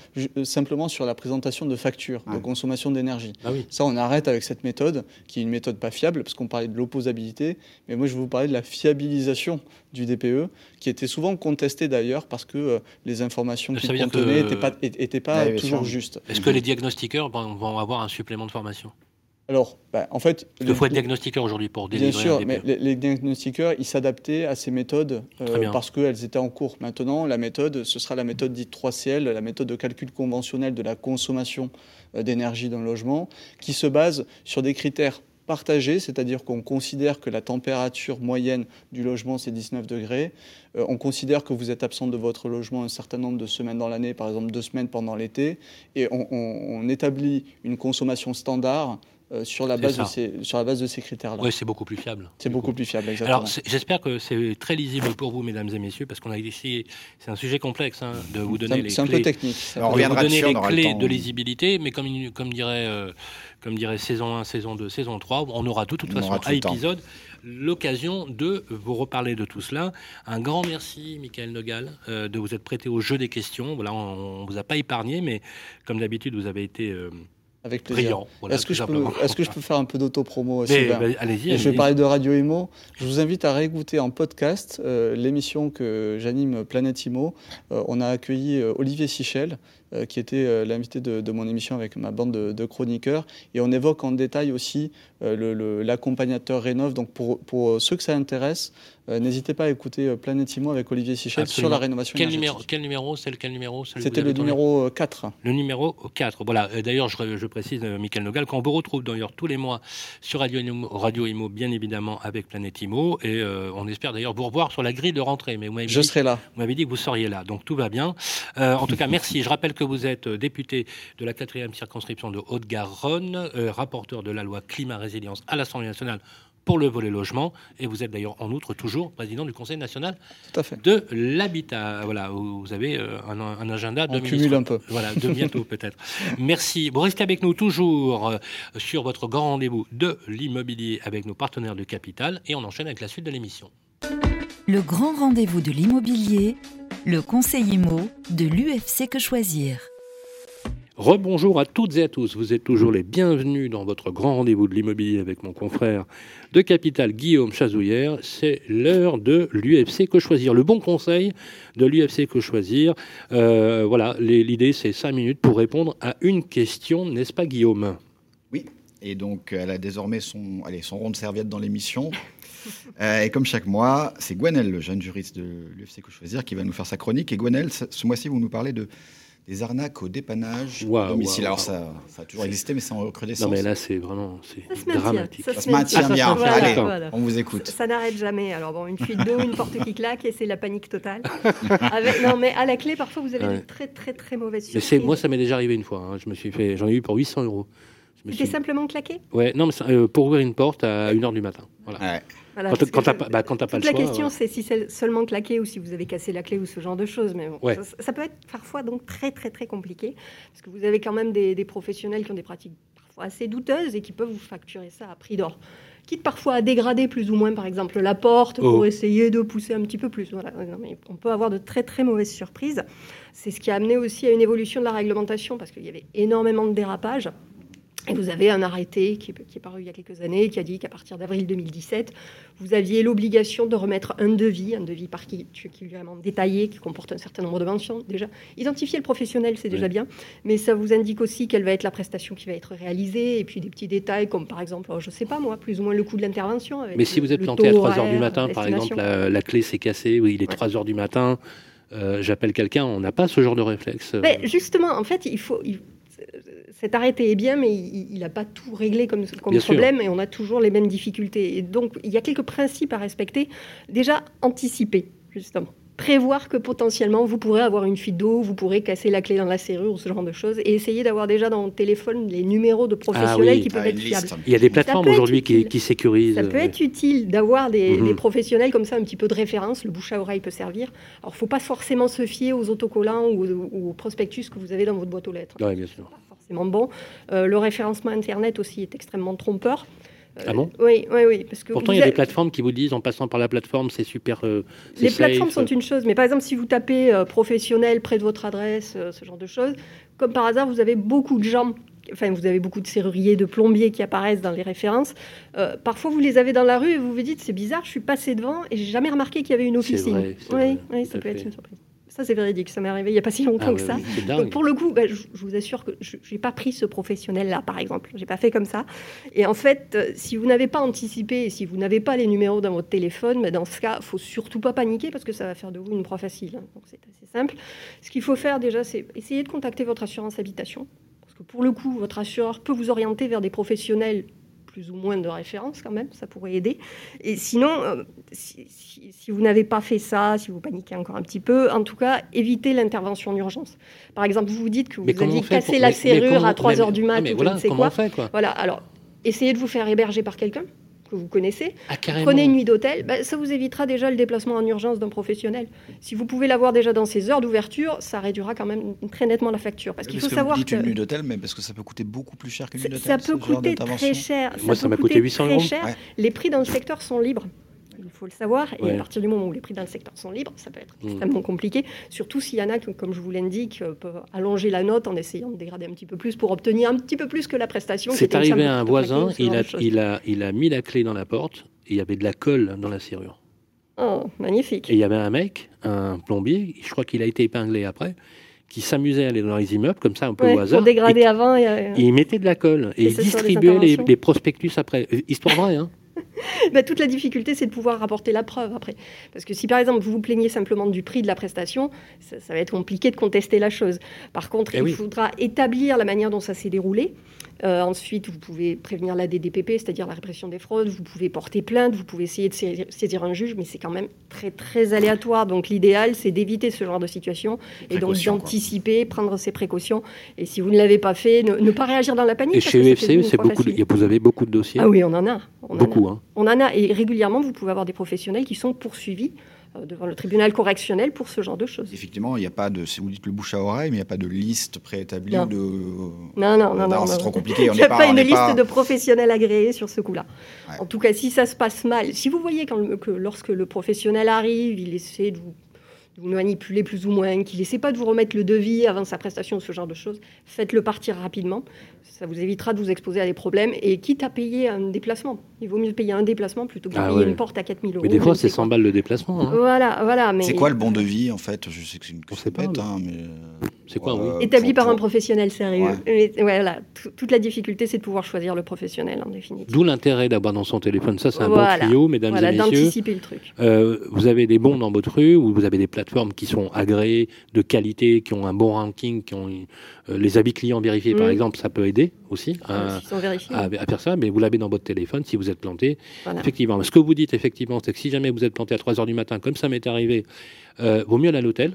simplement sur la présentation de factures de consommation d'énergie. Ah Ça, on arrête avec cette méthode qui est une méthode pas fiable parce qu'on parlait de l'opposabilité, mais moi je vais vous parler de la fiabilisation du DPE qui était souvent contestée d'ailleurs parce que les informations qu'il contenait n'étaient pas, étaient pas toujours justes. Est-ce que les diagnostiqueurs vont avoir un supplément de formation? Alors, bah, en fait. Il faut être diagnostiqueur aujourd'hui pour délivrer Bien sûr, mais les, diagnostiqueurs, ils s'adaptaient à ces méthodes euh, parce qu'elles étaient en cours. Maintenant, la méthode, ce sera la méthode dite 3CL, la méthode de calcul conventionnel de la consommation euh, d'énergie d'un logement, qui se base sur des critères partagés, c'est-à-dire qu'on considère que la température moyenne du logement, c'est 19 degrés. Euh, on considère que vous êtes absent de votre logement un certain nombre de semaines dans l'année, par exemple deux semaines pendant l'été, et on établit une consommation standard euh, sur, la base de ces, sur la base de ces critères-là. Oui, c'est beaucoup plus fiable. C'est beaucoup plus fiable, exactement. Alors, j'espère que c'est très lisible pour vous, mesdames et messieurs, parce qu'on a essayé, c'est un sujet complexe, hein, de vous donner les clés. C'est un peu technique. On reviendra vous donner les clés de lisibilité, mais comme, comme, dirait, euh, comme dirait saison 1, saison 2, saison 3, on aura de toute façon à épisode l'occasion de vous reparler de tout cela. Un grand merci, Michael Nogal, euh, de vous être prêté au jeu des questions. Voilà, on ne vous a pas épargné, mais comme d'habitude, vous avez été avec plaisir. est-ce que, je peux, est que je peux faire un peu d'auto-promo aussi bah, Allez-y. je vais parler de Radio Imo. Je vous invite à réécouter en podcast euh, l'émission que j'anime Planète Imo. Euh, on a accueilli euh, Olivier Sichel, qui était l'invité de, mon émission avec ma bande de, chroniqueurs. Et on évoque en détail aussi l'accompagnateur Rénov. Donc pour, pour ceux que ça intéresse, n'hésitez pas à écouter Planète Imo avec Olivier Sichel sur la rénovation quel énergétique. Numéro, quel numéro C'est lequel numéro C'était le numéro 4. Le numéro 4. Voilà. D'ailleurs, je, je, précise, euh, Michael Nogal, qu'on vous retrouve d'ailleurs tous les mois sur Radio Imo, Radio Imo bien évidemment, avec Planète Imo. Et on espère d'ailleurs vous revoir sur la grille de rentrée. Mais je serai là. Vous m'avez dit que vous seriez là. Donc tout va bien. en tout cas, merci. Je rappelle que vous êtes député de la 4e circonscription de Haute-Garonne, rapporteur de la loi climat-résilience à l'Assemblée nationale pour le volet logement. Et vous êtes d'ailleurs en outre toujours président du Conseil national de l'habitat. Voilà, vous avez euh, un, agenda de cumule un peu. Voilà, de bientôt peut-être. Merci. Vous restez avec nous toujours euh, sur votre grand rendez-vous de l'immobilier avec nos partenaires de capital et on enchaîne avec la suite de l'émission. Le grand rendez-vous de l'immobilier, le conseil IMO de l'UFC Que Choisir. Rebonjour à toutes et à tous. Vous êtes toujours les bienvenus dans votre grand rendez-vous de l'immobilier avec mon confrère de Capital, Guillaume Chazouillère. C'est l'heure de l'UFC Que Choisir, le bon conseil de l'UFC Que Choisir. Euh, voilà, l'idée c'est cinq minutes pour répondre à une question, n'est-ce pas Guillaume? Oui, et donc elle a désormais son, allez, son rond de serviette dans l'émission. Euh, et comme chaque mois, c'est Gwenel, le jeune juriste de l'UFC Que Choisir, qui va nous faire sa chronique. Et Gwenel, ce mois-ci, vous nous parlez de des arnaques au dépannage Waouh, domicile. Alors ça, ça a toujours existé, mais c'est en recrudescence. Non mais là c'est vraiment c'est Ça se maintient, dramatique. ça Ça se maintient bien. Voilà, Allez, voilà. on vous écoute. Ça, ça n'arrête jamais. Alors bon, une fuite d'eau, une porte qui claque et c'est la panique totale. Avec- non, mais à la clé, parfois vous avez Ouais. de très très très mauvaises Mais surprises. moi ça m'est déjà arrivé une fois. hein. Je me suis fait, j'en ai eu pour 800 euros. Je me C'était suis- simplement claqué? Ouais, non mais ça, euh, pour ouvrir une porte à 1h du matin. Voilà. Voilà, quand bah, quand t'as pas le la choix. question, ouais. c'est si c'est seulement claqué ou si vous avez cassé la clé ou ce genre de choses. Mais bon, Ouais. ça, ça peut être parfois donc très très très compliqué parce que vous avez quand même des, des professionnels qui ont des pratiques parfois assez douteuses et qui peuvent vous facturer ça à prix d'or. Quitte parfois à dégrader plus ou moins, par exemple, la porte pour Oh. essayer de pousser un petit peu plus. Voilà. Non, mais on peut avoir de très très mauvaises surprises. C'est ce qui a amené aussi à une évolution de la réglementation parce qu'il y avait énormément de dérapages. Et vous avez un arrêté qui est, qui est paru il y a quelques années qui a dit qu'à partir d'avril 2017, vous aviez l'obligation de remettre un devis, un devis particulièrement détaillé qui comporte un certain nombre de mentions. Déjà, identifier le professionnel, c'est déjà Oui. bien, mais ça vous indique aussi quelle va être la prestation qui va être réalisée et puis des petits détails comme par exemple, oh, je sais pas moi, plus ou moins le coût de l'intervention. Mais si le- vous êtes planté à taux 3h du matin, par exemple, la, la clé s'est cassée, oui, il est 3h du matin, euh, j'appelle quelqu'un, on n'a pas ce genre de réflexe. euh. Mais justement, en fait, il faut. il- cet arrêté est bien, mais il n'a pas tout réglé comme, comme sûr. problème et on a toujours les mêmes difficultés. Et donc, il y a quelques principes à respecter. Déjà, anticiper, justement. Prévoir que potentiellement vous pourrez avoir une fuite d'eau, vous pourrez casser la clé dans la serrure, ce genre de choses, et essayer d'avoir déjà dans votre téléphone les numéros de professionnels Ah oui. qui peuvent Ah, être fiables. Il y a des plateformes aujourd'hui qui, sécurisent. Ça peut euh, être utile d'avoir des, Mhm. des professionnels comme ça, un petit peu de référence. Le bouche à oreille peut servir. Alors, il ne faut pas forcément se fier aux autocollants ou, ou aux prospectus que vous avez dans votre boîte aux lettres. Oui, bien sûr. Forcément bon. Euh, le référencement Internet aussi est extrêmement trompeur. Euh, Ah bon? Oui, oui, oui. Parce que Pourtant, il y a des plateformes qui vous disent, en passant par la plateforme, c'est super. euh, c'est Les plateformes sont une chose, mais par exemple, si vous tapez euh, professionnel près de votre adresse, ce genre de choses, comme par hasard, vous avez beaucoup de gens, enfin, vous avez beaucoup de serruriers, de plombiers qui apparaissent dans les références. Parfois, vous les avez dans la rue et vous vous dites, c'est bizarre, je suis passé devant et j'ai jamais remarqué qu'il y avait une C'est officine. vrai, c'est oui, vrai, oui, ça peut être une surprise. Ça, c'est véridique. Ça m'est arrivé il n'y a pas si longtemps Ah que ça. Donc, pour le coup, bah, je, je vous assure que je n'ai pas pris ce professionnel-là, par exemple. Je n'ai pas fait comme ça. Et en fait, euh, si vous n'avez pas anticipé et si vous n'avez pas les numéros dans votre téléphone, bah, dans ce cas, il faut surtout pas paniquer parce que ça va faire de vous une proie facile. hein. Donc, c'est assez simple. Ce qu'il faut faire déjà, c'est essayer de contacter votre assurance habitation. Parce que pour le coup, votre assureur peut vous orienter vers des professionnels plus ou moins de référence quand même, ça pourrait aider. Et sinon, euh, si, si- si vous n'avez pas fait ça, si vous paniquez encore un petit peu, en tout cas, évitez l'intervention en urgence. Par exemple, vous vous dites que vous aviez cassé pour- la mais- mais serrure à 3 mais- heures du mat, ah, mais ou je voilà, ne sais quoi. fait, quoi Voilà, alors, essayez de vous faire héberger par quelqu'un que vous connaissez. Ah. Prenez une nuit d'hôtel, bah, ça vous évitera déjà le déplacement en urgence d'un professionnel. Si vous pouvez l'avoir déjà dans ses heures d'ouverture, ça réduira quand même très nettement la facture. Parce qu'il faut que savoir vous dites que... une nuit d'hôtel, mais parce que ça peut coûter beaucoup plus cher qu'une nuit d'hôtel. Ça peut coûter très cher. Moi, ça m'a coûté 800 très euros. Ouais. Les prix dans le secteur sont libres. Il faut le savoir. Et Ouais. à partir du moment où les prix dans le secteur sont libres, ça peut être Mm. extrêmement compliqué. Surtout s'il y en a, qui, comme je vous l'indique, euh, peuvent allonger la note en essayant de dégrader un petit peu plus pour obtenir un petit peu plus que la prestation. C'est arrivé à un voisin, il a, il, a, il a mis la clé dans la porte et il y avait de la colle dans la serrure. Oh, magnifique. Et il y avait un mec, un plombier, je crois qu'il a été épinglé après, qui s'amusait à aller dans les immeubles comme ça un peu Ouais, au hasard. pour dégrader et, avant. Et, euh, et il mettait de la colle et, Et il les distribuait les, les prospectus après. Euh, Histoire vraie, hein Bah, toute la difficulté, c'est de pouvoir rapporter la preuve après. Parce que si par exemple vous vous plaignez simplement du prix de la prestation, ça, ça va être compliqué de contester la chose. Par contre, Eh il oui. faudra établir la manière dont ça s'est déroulé. Euh, ensuite, vous pouvez prévenir la DDPP, c'est-à-dire la répression des fraudes. Vous pouvez porter plainte, vous pouvez essayer de saisir, saisir un juge, mais c'est quand même très très aléatoire. Donc l'idéal, c'est d'éviter ce genre de situation et donc d'anticiper, prendre ses précautions. Et si vous ne l'avez pas fait, ne, ne pas réagir dans la panique. Et parce chez UFC, c'est fois beaucoup de- vous avez beaucoup de dossiers. Ah oui, on en a. On en a. beaucoup, hein. On en a et régulièrement, vous pouvez avoir des professionnels qui sont poursuivis devant le tribunal correctionnel pour ce genre de choses. Effectivement, il n'y a pas de, si vous dites le bouche à oreille, mais il n'y a pas de liste préétablie Non. de. Non, non, non, non. c'est trop compliqué. Il n'y a pas, on une liste pas- de professionnels agréés sur ce coup-là. Ouais. En tout cas, si ça se passe mal, si vous voyez quand que lorsque le professionnel arrive, il essaie de vous, de vous manipuler plus ou moins, qu'il n'essaie pas de vous remettre le devis avant sa prestation, ce genre de choses, faites-le partir rapidement. Ça vous évitera de vous exposer à des problèmes. Et quitte à payer un déplacement, il vaut mieux payer un déplacement plutôt que de Ah payer ouais. une porte à 4000 euros. Mais des fois, c'est sais 100 balles le déplacement. hein. Voilà, voilà. Mais C'est quoi le bon devis en fait? Je sais que c'est une question bête, hein, mais. C'est quoi, euh, Établi pour- par un professionnel sérieux. Ouais. Et voilà, tout- toute la difficulté, c'est de pouvoir choisir le professionnel en définitive. D'où l'intérêt d'avoir dans son téléphone, ça c'est un Voilà. bon tuyau, mesdames Voilà, et messieurs. d'anticiper le truc. Euh, vous avez des bons dans votre rue, ou vous avez des plateformes qui sont agréées, de qualité, qui ont un bon ranking, qui ont euh, les habits clients vérifiés par Mm. exemple, ça peut aider aussi Ah, à, s'ils sont vérifiés. à- à faire ça, mais vous l'avez dans votre téléphone si vous êtes planté. Voilà. Effectivement, ce que vous dites effectivement, c'est que si jamais vous êtes planté à 3h du matin, comme ça m'est arrivé, euh, vaut mieux aller à l'hôtel.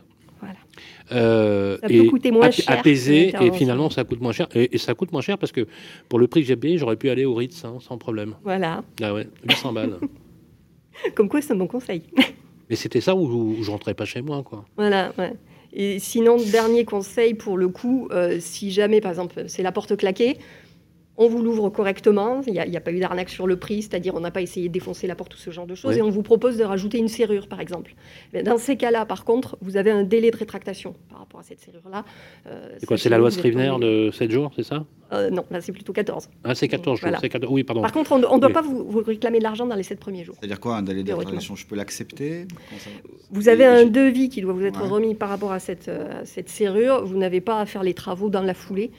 Euh, Ça peut et coûter moins cher qu'une et finalement ça coûte moins cher et, et ça coûte moins cher parce que pour le prix que j'ai payé j'aurais pu aller au Ritz hein, sans problème Voilà. ah ouais 800 balles Comme quoi, c'est un bon conseil. mais c'était ça où, où je rentrais pas chez moi quoi Voilà, ouais. Et sinon, dernier conseil pour le coup, euh, si jamais, par exemple, c'est la porte claquée, on vous l'ouvre correctement, il n'y a, il y a pas eu d'arnaque sur le prix, c'est-à-dire on n'a pas essayé de défoncer la porte ou ce genre de choses, et on vous propose de rajouter une serrure, par exemple. Mais dans ces cas-là, par contre, vous avez un délai de rétractation par rapport à cette serrure-là. Euh, c'est quoi c'est la loi Scrivener en- de 7 jours c'est ça? Euh, Non, là c'est plutôt 14. ah c'est 14 jours Voilà. c'est 14 oui pardon Par contre, on ne doit Oui. pas vous, vous réclamer de l'argent dans les 7 premiers jours. C'est-à-dire quoi un délai de rétractation Je peux l'accepter? Ça Vous avez un devis qui doit vous être Ouais. remis par rapport à cette, euh, à cette serrure. Vous n'avez pas à faire les travaux dans la foulée.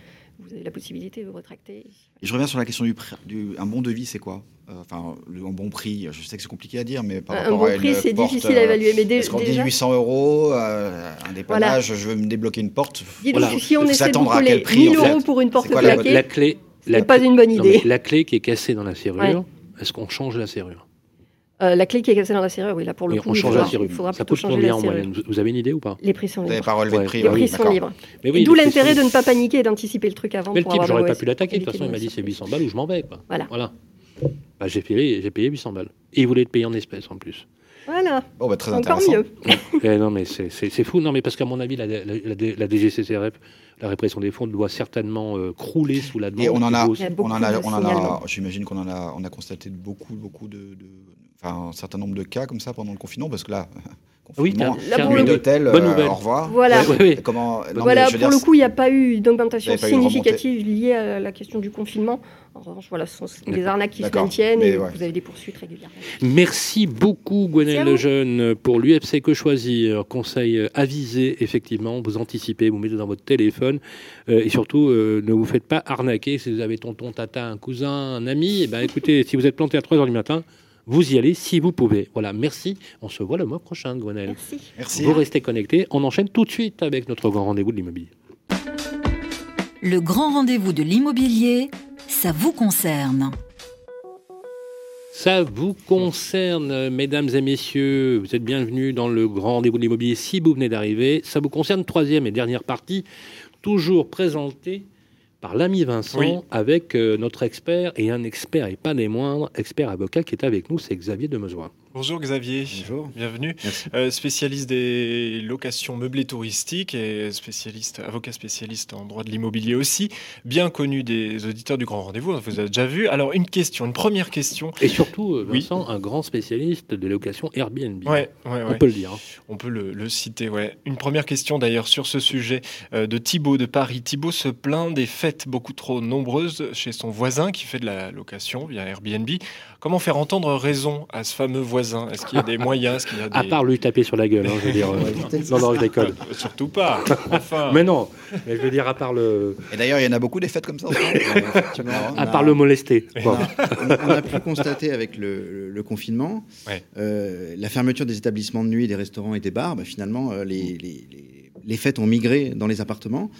Vous avez la possibilité de rétracter. Et je reviens sur la question du, prix- du un bon devis, c'est quoi? Euh, Enfin, le, un bon prix. Je sais que c'est compliqué à dire, mais par Un rapport bon à prix, c'est difficile à évaluer, mais dé- Est-ce qu'on dit déjà- 800 euros, euh, un dépannage, je veux me débloquer une porte. Que si on essaie de vous prix 1000 en fait euros pour une porte quoi la- la clé la pas clé- une bonne non, idée. la clé qui est cassée dans la serrure Ouais. est-ce qu'on change la serrure? Euh, la clé qui est cassée dans la serrure, oui, là pour le Oui, coup, on il change faudra, la serrure il faudra ça plutôt coûte changer combien la en serrure. moyenne vous, vous avez une idée ou pas? Les prix sont Vous n'avez libres. pas relevé Ouais. prix Les oui, prix sont libres. Mais oui, D'où l'intérêt de ne pas paniquer et d'anticiper le truc avant mais le pour type j'aurais la pas pu l'attaquer de toute façon il m'a dit c'est 800 balles ou je m'en vais quoi Voilà. voilà bah, j'ai payé j'ai payé 800 balles et il voulait être payé en espèces en plus Voilà. Bon, bah, très Encore mieux. Eh non, mais c'est- fou. Non, mais parce qu'à mon avis, la, la, la- la DGCCRF, la répression des fonds, doit certainement euh, crouler sous la demande. Et on en a, on en a, on en a, j'imagine qu'on en a, on a constaté beaucoup, beaucoup de, de- enfin, un certain nombre de cas comme ça pendant le confinement, parce que là, Oui, oui, oui. d'hôtel, Bonne euh, nouvelle. au revoir. Voilà. Ouais, ouais. Comment, non, voilà, pour dire, le coup, il n'y a pas eu d'augmentation significative liée à la question du confinement. En revanche, voilà, ce sont des arnaques qui se maintiennent et ouais. vous avez des poursuites régulièrement. Merci beaucoup, vous. Lejeune, pour l'UFC Que Choisir. Conseil euh, avisé, effectivement. Vous anticipez, vous mettez dans votre téléphone. euh, et surtout, euh, ne vous faites pas arnaquer. Si vous avez tonton, tata, un cousin, un ami, eh ben, écoutez, si vous êtes planté à 3 h du matin, vous y allez si vous pouvez. Voilà, merci. On se voit le mois prochain, Gwenelle. Merci. Merci. Vous restez connectés. On enchaîne tout de suite avec notre grand rendez-vous de l'immobilier. Le grand rendez-vous de l'immobilier, ça vous concerne. Ça vous concerne, mesdames et messieurs. Vous êtes bienvenus dans le grand rendez-vous de l'immobilier si vous venez d'arriver. Ça vous concerne, troisième et dernière partie, toujours présentée par l'ami Vincent Oui. avec euh, notre expert et un expert et pas des moindres, expert avocat qui est avec nous, c'est Xavier Demezois. Bonjour Xavier. Bonjour. Bienvenue. Euh, spécialiste des locations meublées touristiques et spécialiste, avocat spécialiste en droit de l'immobilier aussi. Bien connu des auditeurs du Grand Rendez-vous, vous a déjà vu. Alors, une question, une première question. Et surtout, euh, Oui. Vincent, un grand spécialiste des locations Airbnb. Ouais, ouais, On peut le dire. hein. On peut le, le citer, ouais. Une première question d'ailleurs sur ce sujet euh, de Thibaut de Paris. Thibaut se plaint des fêtes beaucoup trop nombreuses chez son voisin qui fait de la location via Airbnb. Comment faire entendre raison à ce fameux voisin? Est-ce qu'il y a des moyens? Est-ce qu'il y a des... À part lui taper sur la gueule, hein, je veux dire. euh, non, non, je déconne. Surtout pas. Enfin. Mais non, mais je veux dire, à part le, Et d'ailleurs, il y en a beaucoup des fêtes comme ça. en France. Effectivement, hein. à part le molester. Bon. on, on a pu constater avec le, le- le confinement, Ouais. euh, la fermeture des établissements de nuit, des restaurants et des bars, bah, finalement, euh, les, les- les- les fêtes ont migré dans les appartements.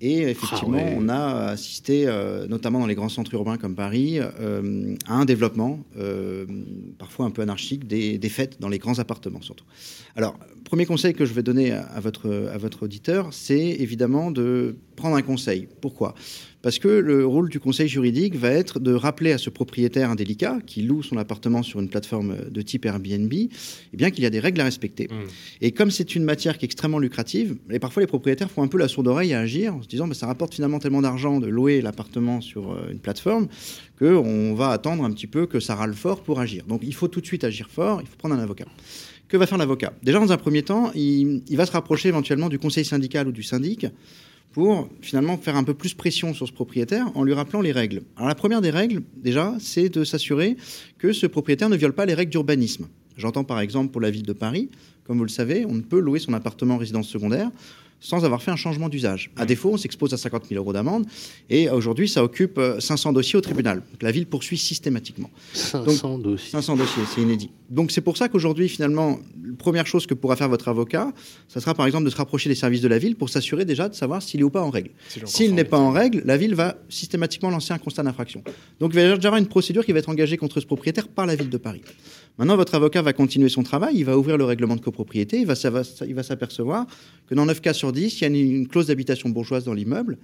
Et effectivement, Ah ouais. on a assisté, euh, notamment dans les grands centres urbains comme Paris, euh, à un développement, euh, parfois un peu anarchique, des, des fêtes dans les grands appartements surtout. Alors, premier conseil que je vais donner à, à votre, à votre auditeur, c'est évidemment de prendre un conseil. Pourquoi? Parce que le rôle du conseil juridique va être de rappeler à ce propriétaire indélicat qui loue son appartement sur une plateforme de type Airbnb, eh bien qu'il y a des règles à respecter. Et comme c'est une matière qui est extrêmement lucrative, et parfois les propriétaires font un peu la sourde oreille à agir en se disant bah, ça rapporte finalement tellement d'argent de louer l'appartement sur euh, une plateforme qu'on va attendre un petit peu que ça râle fort pour agir. Donc il faut tout de suite agir fort, il faut prendre un avocat. Que va faire l'avocat? Déjà, dans un premier temps, il, il va se rapprocher éventuellement du conseil syndical ou du syndic pour finalement faire un peu plus pression sur ce propriétaire en lui rappelant les règles. Alors la première des règles, déjà, c'est de s'assurer que ce propriétaire ne viole pas les règles d'urbanisme. J'entends par exemple pour la ville de Paris, comme vous le savez, on ne peut louer son appartement en résidence secondaire sans avoir fait un changement d'usage. À défaut, on s'expose à 50 000 euros d'amende. Et aujourd'hui, ça occupe euh, 500 dossiers au tribunal. Donc, la ville poursuit systématiquement. 500 dossiers. 500 dossiers, c'est inédit. Donc c'est pour ça qu'aujourd'hui, finalement, la première chose que pourra faire votre avocat, ça sera par exemple de se rapprocher des services de la ville pour s'assurer déjà de savoir s'il est ou pas en règle. S'il n'est pas en règle, la ville va systématiquement lancer un constat d'infraction. Donc il va y avoir une procédure qui va être engagée contre ce propriétaire par la ville de Paris. Maintenant, votre avocat va continuer son travail, il va ouvrir le règlement de copropriété, il va s'apercevoir que dans 9 cas sur 10, il y a une, clause d'habitation bourgeoise dans l'immeuble.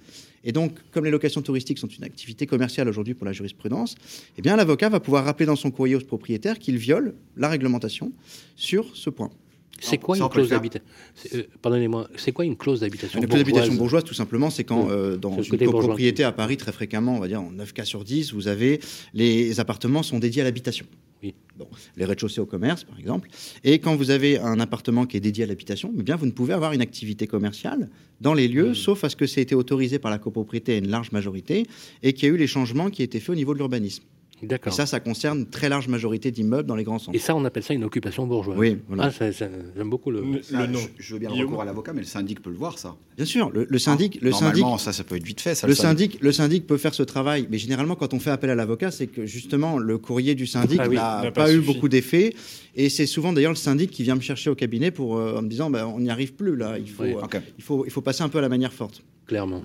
Et donc, comme les locations touristiques sont une activité commerciale aujourd'hui pour la jurisprudence, eh l'avocat va pouvoir rappeler dans son courrier au propriétaire qu'il viole la réglementation sur ce point. C'est quoi une clause d'habitation? Pardonnez-moi, c'est quoi une clause d'habitation? Une clause d'habitation bourgeoise tout simplement, c'est quand euh, dans une bourgeois. copropriété à Paris, très fréquemment, on va dire en 9 cas sur 10, vous avez les appartements sont dédiés à l'habitation. Oui. Bon, les rez-de-chaussée au commerce, par exemple. Et quand vous avez un appartement qui est dédié à l'habitation, eh bien, vous ne pouvez avoir une activité commerciale dans les Mmh. lieux, sauf à ce que ça été autorisé par la copropriété à une large majorité et qu'il y a eu les changements qui étaient faits au niveau de l'urbanisme. Et ça, ça concerne une très large majorité d'immeubles dans les grands centres. Et ça, on appelle ça une occupation bourgeoise. Oui, voilà. Ah, ça- ça- J'aime beaucoup le, Ça, Je, je veux bien le recours à l'avocat, mais le syndic peut le voir, ça. Bien sûr, le, le syndic, le Normalement, syndic, ça, ça peut être vite fait. Ça, le syndic, le syndic peut faire ce travail, mais généralement, quand on fait appel à l'avocat, c'est que justement le courrier du syndic Ah oui, n'a n'a pas, pas eu suffi. beaucoup d'effet, et c'est souvent d'ailleurs le syndic qui vient me chercher au cabinet pour euh, en me disant, bah, on n'y arrive plus là, il faut, Oui. euh, il faut, il faut passer un peu à la manière forte. Clairement.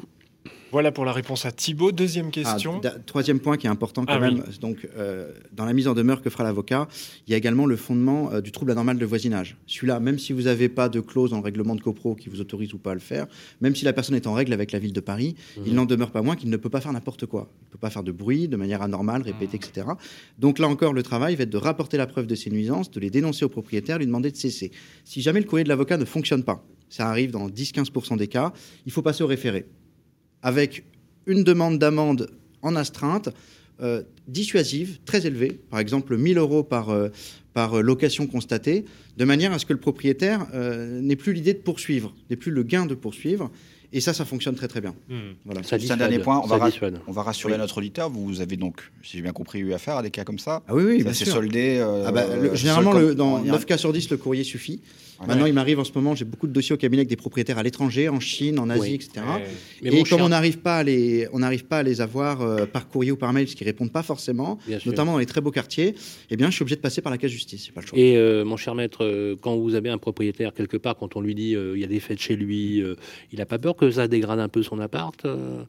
Voilà pour la réponse à Thibaut. Deuxième Ah, question. troisième point qui est important quand Ah oui. même, donc euh, dans la mise en demeure que fera l'avocat, il y a également le fondement euh, du trouble anormal de voisinage. Celui-là, même si vous n'avez pas de clause dans le règlement de copro qui vous autorise ou pas à le faire, même si la personne est en règle avec la ville de Paris, Mhm. il n'en demeure pas moins qu'il ne peut pas faire n'importe quoi. Il ne peut pas faire de bruit de manière anormale, répétée, etc. Donc là encore, le travail va être de rapporter la preuve de ces nuisances, de les dénoncer au propriétaire, lui demander de cesser. Si jamais le courrier de l'avocat ne fonctionne pas, ça arrive dans 10-15% des cas, il faut passer au référé avec une demande d'amende en astreinte euh, dissuasive, très élevée, par exemple 1000 euros par, euh, par euh, location constatée, de manière à ce que le propriétaire euh, n'ait plus l'idée de poursuivre, n'ait plus le gain de poursuivre. Et ça, ça fonctionne très très bien. Voilà. Juste un dernier point, on va, Ça ra- dissuade. on va rassurer Oui. notre auditeur. Vous avez donc, si j'ai bien compris, eu affaire à des cas comme ça. Ah oui, oui, ça bien s'est sûr. soldé. euh, Ah bah, le- généralement, le- dans en- 9 cas sur 10, le courrier suffit. Maintenant, Ouais. il m'arrive en ce moment, j'ai beaucoup de dossiers au cabinet avec des propriétaires à l'étranger, en Chine, en Asie, Oui. etc. Ouais. Mais Et comme cher- on n'arrive pas à les, on pas à les avoir euh, par courrier ou par mail, ce qui répondent pas forcément, Bien sûr. notamment dans les très beaux quartiers, eh bien, je suis obligé de passer par la case justice. Pas le choix. Et euh, mon cher maître, euh, quand vous avez un propriétaire quelque part, quand on lui dit euh, il y a des fêtes chez lui, euh, il n'a pas peur que ça dégrade un peu son appart euh,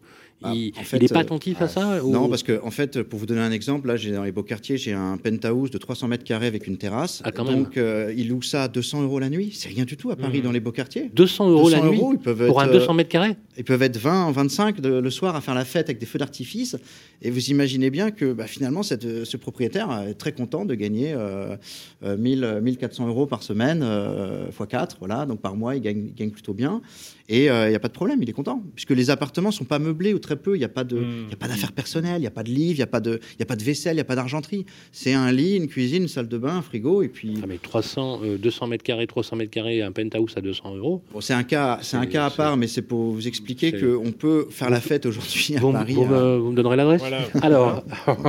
Il En fait, n'est pas euh, attentif à ça ou- Non, parce que en fait, pour vous donner un exemple, là, j'ai dans les beaux quartiers, j'ai un penthouse de 300 mètres carrés avec une terrasse. Ah, quand même. Donc, euh, il loue ça à 200 euros la nuit. C'est rien du tout à Paris Mhm. dans les beaux quartiers. 200 euros la nuit ils peuvent pour être, un euh, 200 mètres carrés Ils peuvent être 20, 25 de- le soir à faire la fête avec des feux d'artifice. Et vous imaginez bien que bah, finalement, cette- euh, ce propriétaire est très content de gagner euh, euh, 1000, euh, 1400 euros par semaine, euh, x 4. Voilà, donc par mois, il gagne, il gagne plutôt bien. Et euh, il n'y a pas de problème, il est content. Puisque les appartements sont pas meublés ou très peu. Il n'y a pas de- il y a pas d'affaires personnelles, il n'y a pas de livres, il n'y a, pas de- il y a pas de vaisselle, il n'y a pas d'argenterie. C'est un lit, une cuisine, une salle de bain, un frigo. Et puis. Ah, mais 300, euh, 200 mètres carrés, 300 mètres carrés, un penthouse à 200 euros. Bon, c'est un cas, c'est un cas à part, mais c'est pour vous expliquer qu'on peut faire la fête aujourd'hui à Vous, Paris. vous euh, me, vous me donnerez l'adresse? Voilà. Alors,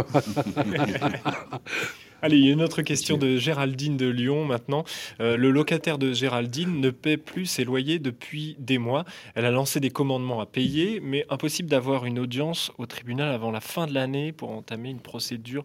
Allez, il y a une autre question de Géraldine de Lyon maintenant. Euh, le locataire de Géraldine ne paie plus ses loyers depuis des mois. Elle a lancé des commandements à payer, mais impossible d'avoir une audience au tribunal avant la fin de l'année pour entamer une procédure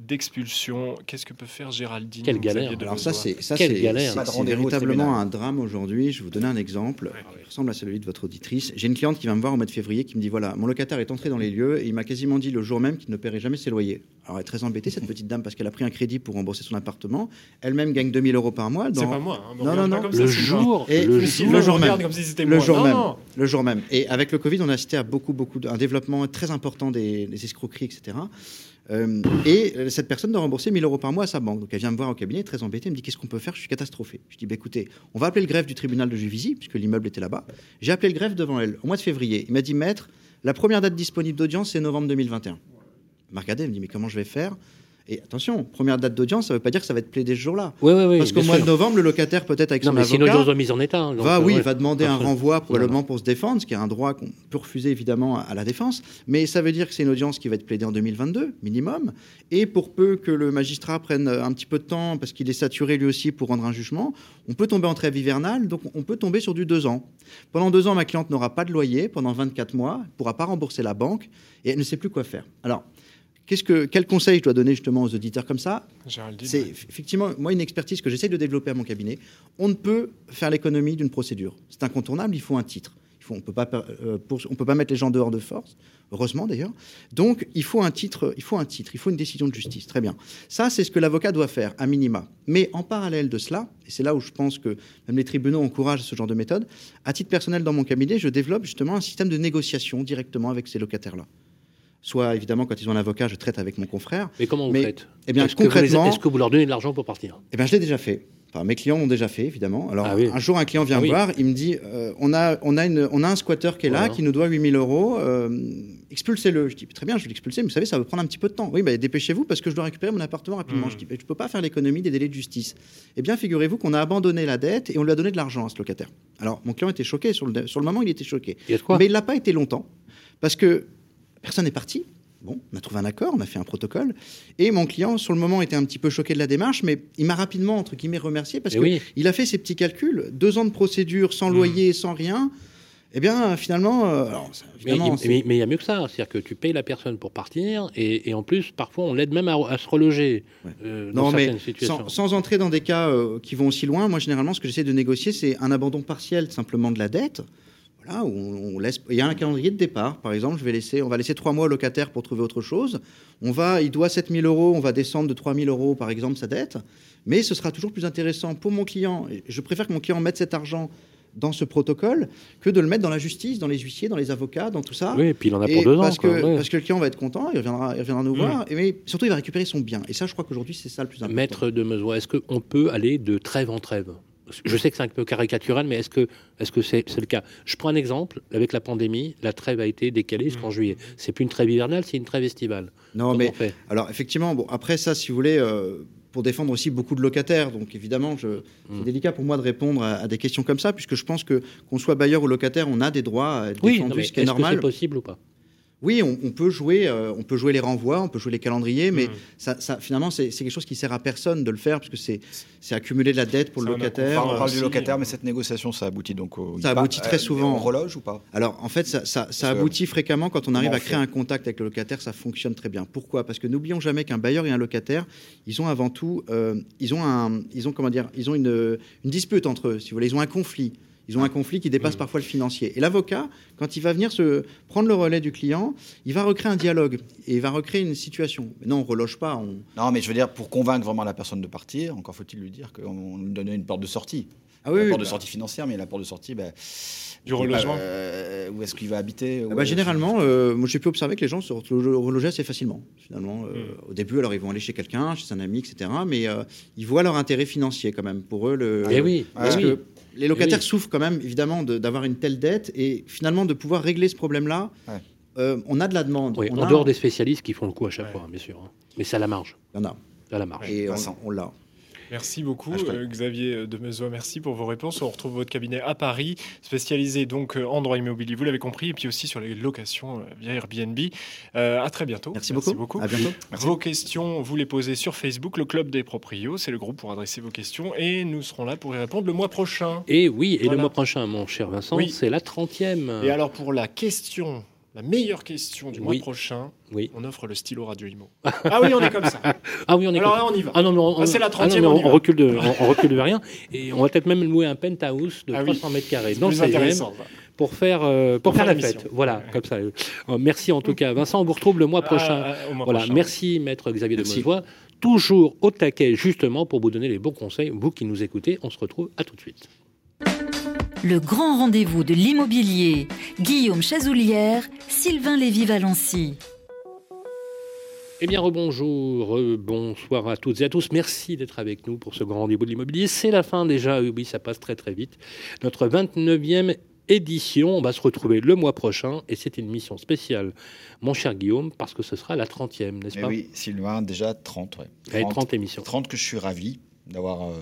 d'expulsion. Qu'est-ce que peut faire Géraldine Quelle galère. Alors ça, c'est ça, véritablement un drame aujourd'hui. Je vais vous donner un exemple. Il ressemble à celui de votre auditrice. J'ai une cliente qui va me voir au mois de février qui me dit voilà, mon locataire est entré dans les lieux et il m'a quasiment dit le jour même qu'il ne paierait jamais ses loyers. Alors elle est très embêtée cette petite dame parce qu'elle a pris un crédit pour rembourser son appartement. Elle-même gagne 2000 euros par mois. C'est dans- pas moi, hein, non, non, non. comme Le jour- Et le jour- le jour regarde même. comme si c'était le moi. jour Non, même. non. Le jour même. Et avec le Covid, on a assisté à beaucoup, beaucoup un développement très important des, des escroqueries, etc. Euh, et cette personne doit rembourser 1000 euros par mois à sa banque. Donc elle vient me voir au cabinet, très embêtée. Elle me dit Qu'est-ce qu'on peut faire? Je suis catastrophée. Je dis bah, Écoutez, on va appeler le greffe du tribunal de Juvisy, puisque l'immeuble était là-bas. J'ai appelé le greffe devant elle au mois de février. Il m'a dit Maître, la première date disponible d'audience, c'est novembre 2021. Elle m'a regardé, elle me dit Mais comment je vais faire? Et attention, première date d'audience, ça ne veut pas dire que ça va être plaidé ce jour-là. Oui, oui, oui, Parce qu'au mois sûr. de novembre, le locataire, peut-être avec Non, son mais c'est une avocat, audience de mise en état. hein, donc, va, euh, oui, ouais. va demander un renvoi probablement pour se défendre, ce qui est un droit qu'on peut refuser évidemment à la défense. Mais ça veut dire que c'est une audience qui va être plaidée en 2022, minimum. Et pour peu que le magistrat prenne un petit peu de temps, parce qu'il est saturé lui aussi pour rendre un jugement, on peut tomber en trêve hivernale, donc on peut tomber sur du deux ans. Pendant deux ans, ma cliente n'aura pas de loyer, pendant 24 mois, elle ne pourra pas rembourser la banque, et elle ne sait plus quoi faire. Alors, Qu'est-ce que, quel conseil je dois donner justement aux auditeurs comme ça C'est effectivement, moi, une expertise que j'essaie de développer à mon cabinet. On ne peut faire l'économie d'une procédure. C'est incontournable, il faut un titre. Il faut, on ne peut, pas, euh, on peut pas mettre les gens dehors de force, heureusement d'ailleurs. Donc, il faut un titre, il faut un titre, il faut une décision de justice. Très bien. Ça, c'est ce que l'avocat doit faire, à minima. Mais en parallèle de cela, et c'est là où je pense que même les tribunaux encouragent ce genre de méthode, à titre personnel dans mon cabinet, je développe justement un système de négociation directement avec ces locataires-là. Soit évidemment, quand ils ont un avocat, je traite avec mon confrère. Mais comment vous Mais, faites Eh bien, Est-ce concrètement, Est-ce que vous leur donnez de l'argent pour partir? Eh bien, je l'ai déjà fait. Enfin, mes clients l'ont déjà fait, évidemment. Alors, Ah oui. un jour, un client vient Ah me oui. voir, il me dit euh, on, a, on, a une, on a un squatter qui est là, Voilà. qui nous doit 8000 euros, euh, expulsez-le. Je dis très bien, je vais l'expulser, mais vous savez, ça va prendre un petit peu de temps. Oui, bah, dépêchez-vous parce que je dois récupérer mon appartement rapidement. Hmm. Je dis je ne peux pas faire l'économie des délais de justice. Eh bien, figurez-vous qu'on a abandonné la dette et on lui a donné de l'argent à ce locataire. Alors, mon client était choqué. Sur le, sur le moment, il était choqué. mais il l'a pas été longtemps parce que personne n'est parti. Bon, on a trouvé un accord, on a fait un protocole. Et mon client, sur le moment, était un petit peu choqué de la démarche, mais il m'a rapidement, entre guillemets, remercié parce Eh oui. qu'il a fait ses petits calculs. Deux ans de procédure, sans loyer, sans rien. Eh bien, finalement, euh, alors, Mais il mais- mais y a mieux que ça, c'est-à-dire que tu payes la personne pour partir et, et en plus, parfois, on l'aide même à, à se reloger euh, dans Non, mais certaines situations. sans, sans entrer dans des cas euh, qui vont aussi loin, moi, généralement, ce que j'essaie de négocier, c'est un abandon partiel simplement de la dette. Voilà, où on, on laisse. Il y a un calendrier de départ, par exemple. Je vais laisser, on va laisser trois mois au locataire pour trouver autre chose. On va, il doit 7000 euros, on va descendre de 3000 euros, par exemple, sa dette. Mais ce sera toujours plus intéressant pour mon client. Je préfère que mon client mette cet argent dans ce protocole que de le mettre dans la justice, dans les huissiers, dans les avocats, dans tout ça. Oui, et puis il en a pour deux ans, Parce que, quoi, ouais. parce que le client va être content, il reviendra, il reviendra nous Mm. voir, et mais surtout il va récupérer son bien. Et ça, je crois qu'aujourd'hui, c'est ça le plus important. Maître de Mezois, est-ce qu'on peut aller de trêve en trêve? Je sais que c'est un peu caricatural, mais est-ce que est-ce que c'est c'est le cas? Je prends un exemple. Avec la pandémie, la trêve a été décalée jusqu'en juillet. C'est plus une trêve hivernale, c'est une trêve estivale. Non, Comment mais fait? alors effectivement, bon, après ça, si vous voulez, euh, pour défendre aussi beaucoup de locataires, donc évidemment, je, Mm. c'est délicat pour moi de répondre à, à des questions comme ça, puisque je pense que qu'on soit bailleur ou locataire, on a des droits à être Oui, défendus, non, mais ce qui est est-ce que normal. c'est possible ou pas? Oui, on, on peut jouer, euh, on peut jouer les renvois, on peut jouer les calendriers, Mm. mais ça, ça, finalement, c'est quelque chose qui sert à personne de le faire, parce que c'est accumuler de la dette pour le locataire. on parle du Euh, locataire, mais cette négociation, ça aboutit donc au. Ça il part- aboutit très euh, souvent. On reloge ou pas? Alors, en fait, ça, ça- ça Parce que- aboutit fréquemment quand on arrive à créer fait un contact avec le locataire, ça fonctionne très bien. Pourquoi? Parce que n'oublions jamais qu'un bailleur et un locataire, ils ont avant tout, euh, ils ont un, ils ont comment dire, ils ont une, une dispute entre eux. Si vous voulez, ils ont un conflit. Ils ont un conflit qui dépasse parfois le financier. Et l'avocat, quand il va venir se prendre le relais du client, il va recréer un dialogue et il va recréer une situation. Mais non, on reloge pas. On... Non, mais je veux dire, pour convaincre vraiment la personne de partir, encore faut-il lui dire qu'on lui donne une porte de sortie. Ah oui, la oui, porte de bah. sortie financière, mais la porte de sortie, bah, Du relogement. euh, où est-ce qu'il va habiter Ah bah, généralement, euh, moi j'ai pu observer que les gens se relo- relogeaient assez facilement. Finalement, Euh, Hmm. au début, alors ils vont aller chez quelqu'un, chez un ami, etc. Mais euh, ils voient leur intérêt financier quand même. Pour eux, le. Eh oui, parce eh que oui. Les locataires Eh oui. souffrent quand même évidemment de- d'avoir une telle dette et finalement de pouvoir régler ce problème-là. euh, on a de la demande. Oui, on en a- dehors des spécialistes qui font le coup à chaque fois, bien sûr. hein. Mais c'est à la marge. Il y en a. À la marge. Et on, on l'a. Merci beaucoup, Ah, euh, Xavier de Mezois. Merci pour vos réponses. On retrouve votre cabinet à Paris, spécialisé donc euh, en droit immobilier, vous l'avez compris, et puis aussi sur les locations euh, via Airbnb. Euh, à très bientôt. Merci beaucoup. À bientôt. Vos questions, vous les posez sur Facebook, le Club des Proprios. C'est le groupe pour adresser vos questions, et nous serons là pour y répondre le mois prochain. Et oui, et Voilà. le mois prochain, mon cher Vincent, Oui. c'est la 30e. Et alors pour la question, la meilleure question du mois Oui. prochain, Oui. on offre le stylo Radio Imo. ah oui, on est comme ça. Ah oui, on est Alors comme- là, on y va. Ah non, mais on, Ah, c'est la ah 30e, non, mais on recule de, on, on recule de rien. Et on va peut-être même louer un penthouse de Ah oui. 300 mètres carrés C'est dans le plus 16e intéressant, ça. pour faire, euh, pour Pour faire faire la fête. Voilà, comme ça. Euh, merci en tout cas. Vincent, on vous retrouve le mois Ah, prochain. ah, mois voilà, prochain. merci maître Xavier de. Mezois. Toujours au taquet, justement, pour vous donner les bons conseils. Vous qui nous écoutez, on se retrouve à tout de suite. Le grand rendez-vous de l'immobilier. Guillaume Chazoulière, Sylvain Lévy-Valency. Eh bien, rebonjour, bonsoir à toutes et à tous. Merci d'être avec nous pour ce grand rendez-vous de l'immobilier. C'est la fin déjà, oui, ça passe très très vite. Notre 29e édition. On va se retrouver le mois prochain et c'est une mission spéciale, mon cher Guillaume, parce que ce sera la 30e, n'est-ce Mais pas? oui, Sylvain, déjà 30, ouais. Et 30 émissions. 30 que je suis ravi d'avoir euh,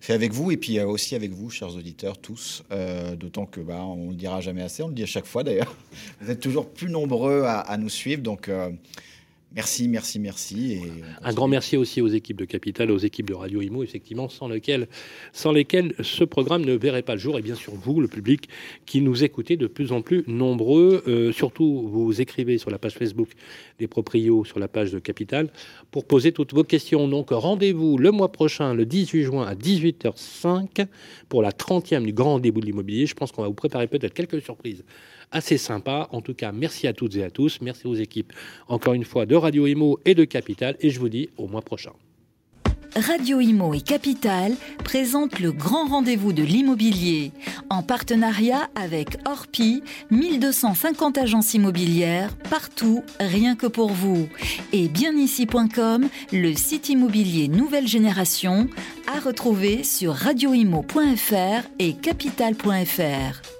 fait avec vous et puis euh, aussi avec vous, chers auditeurs, tous. Euh, D'autant que bah, on ne le dira jamais assez, on le dit à chaque fois d'ailleurs. Vous êtes toujours plus nombreux à, à nous suivre, donc merci, merci, merci. Et Un grand merci aussi aux équipes de Capital, aux équipes de Radio Imo, effectivement, sans lesquelles, sans lesquelles ce programme ne verrait pas le jour. Et bien sûr, vous, le public, qui nous écoutez de plus en plus nombreux. Euh, surtout, vous écrivez sur la page Facebook des Proprios, sur la page de Capital, pour poser toutes vos questions. Donc, rendez-vous le mois prochain, le 18 juin, à 18h05, pour la 30e du Grand Rendez-vous de l'immobilier. Je pense qu'on va vous préparer peut-être quelques surprises assez sympas. En tout cas, merci à toutes et à tous. Merci aux équipes, encore une fois, de Radio Imo et de Capital. Et je vous dis au mois prochain. Radio Imo et Capital présentent le grand rendez-vous de l'immobilier en partenariat avec Orpi, 1250 agences immobilières partout, rien que pour vous. Et bienici.com, le site immobilier nouvelle génération à retrouver sur radioimo.fr et capital.fr.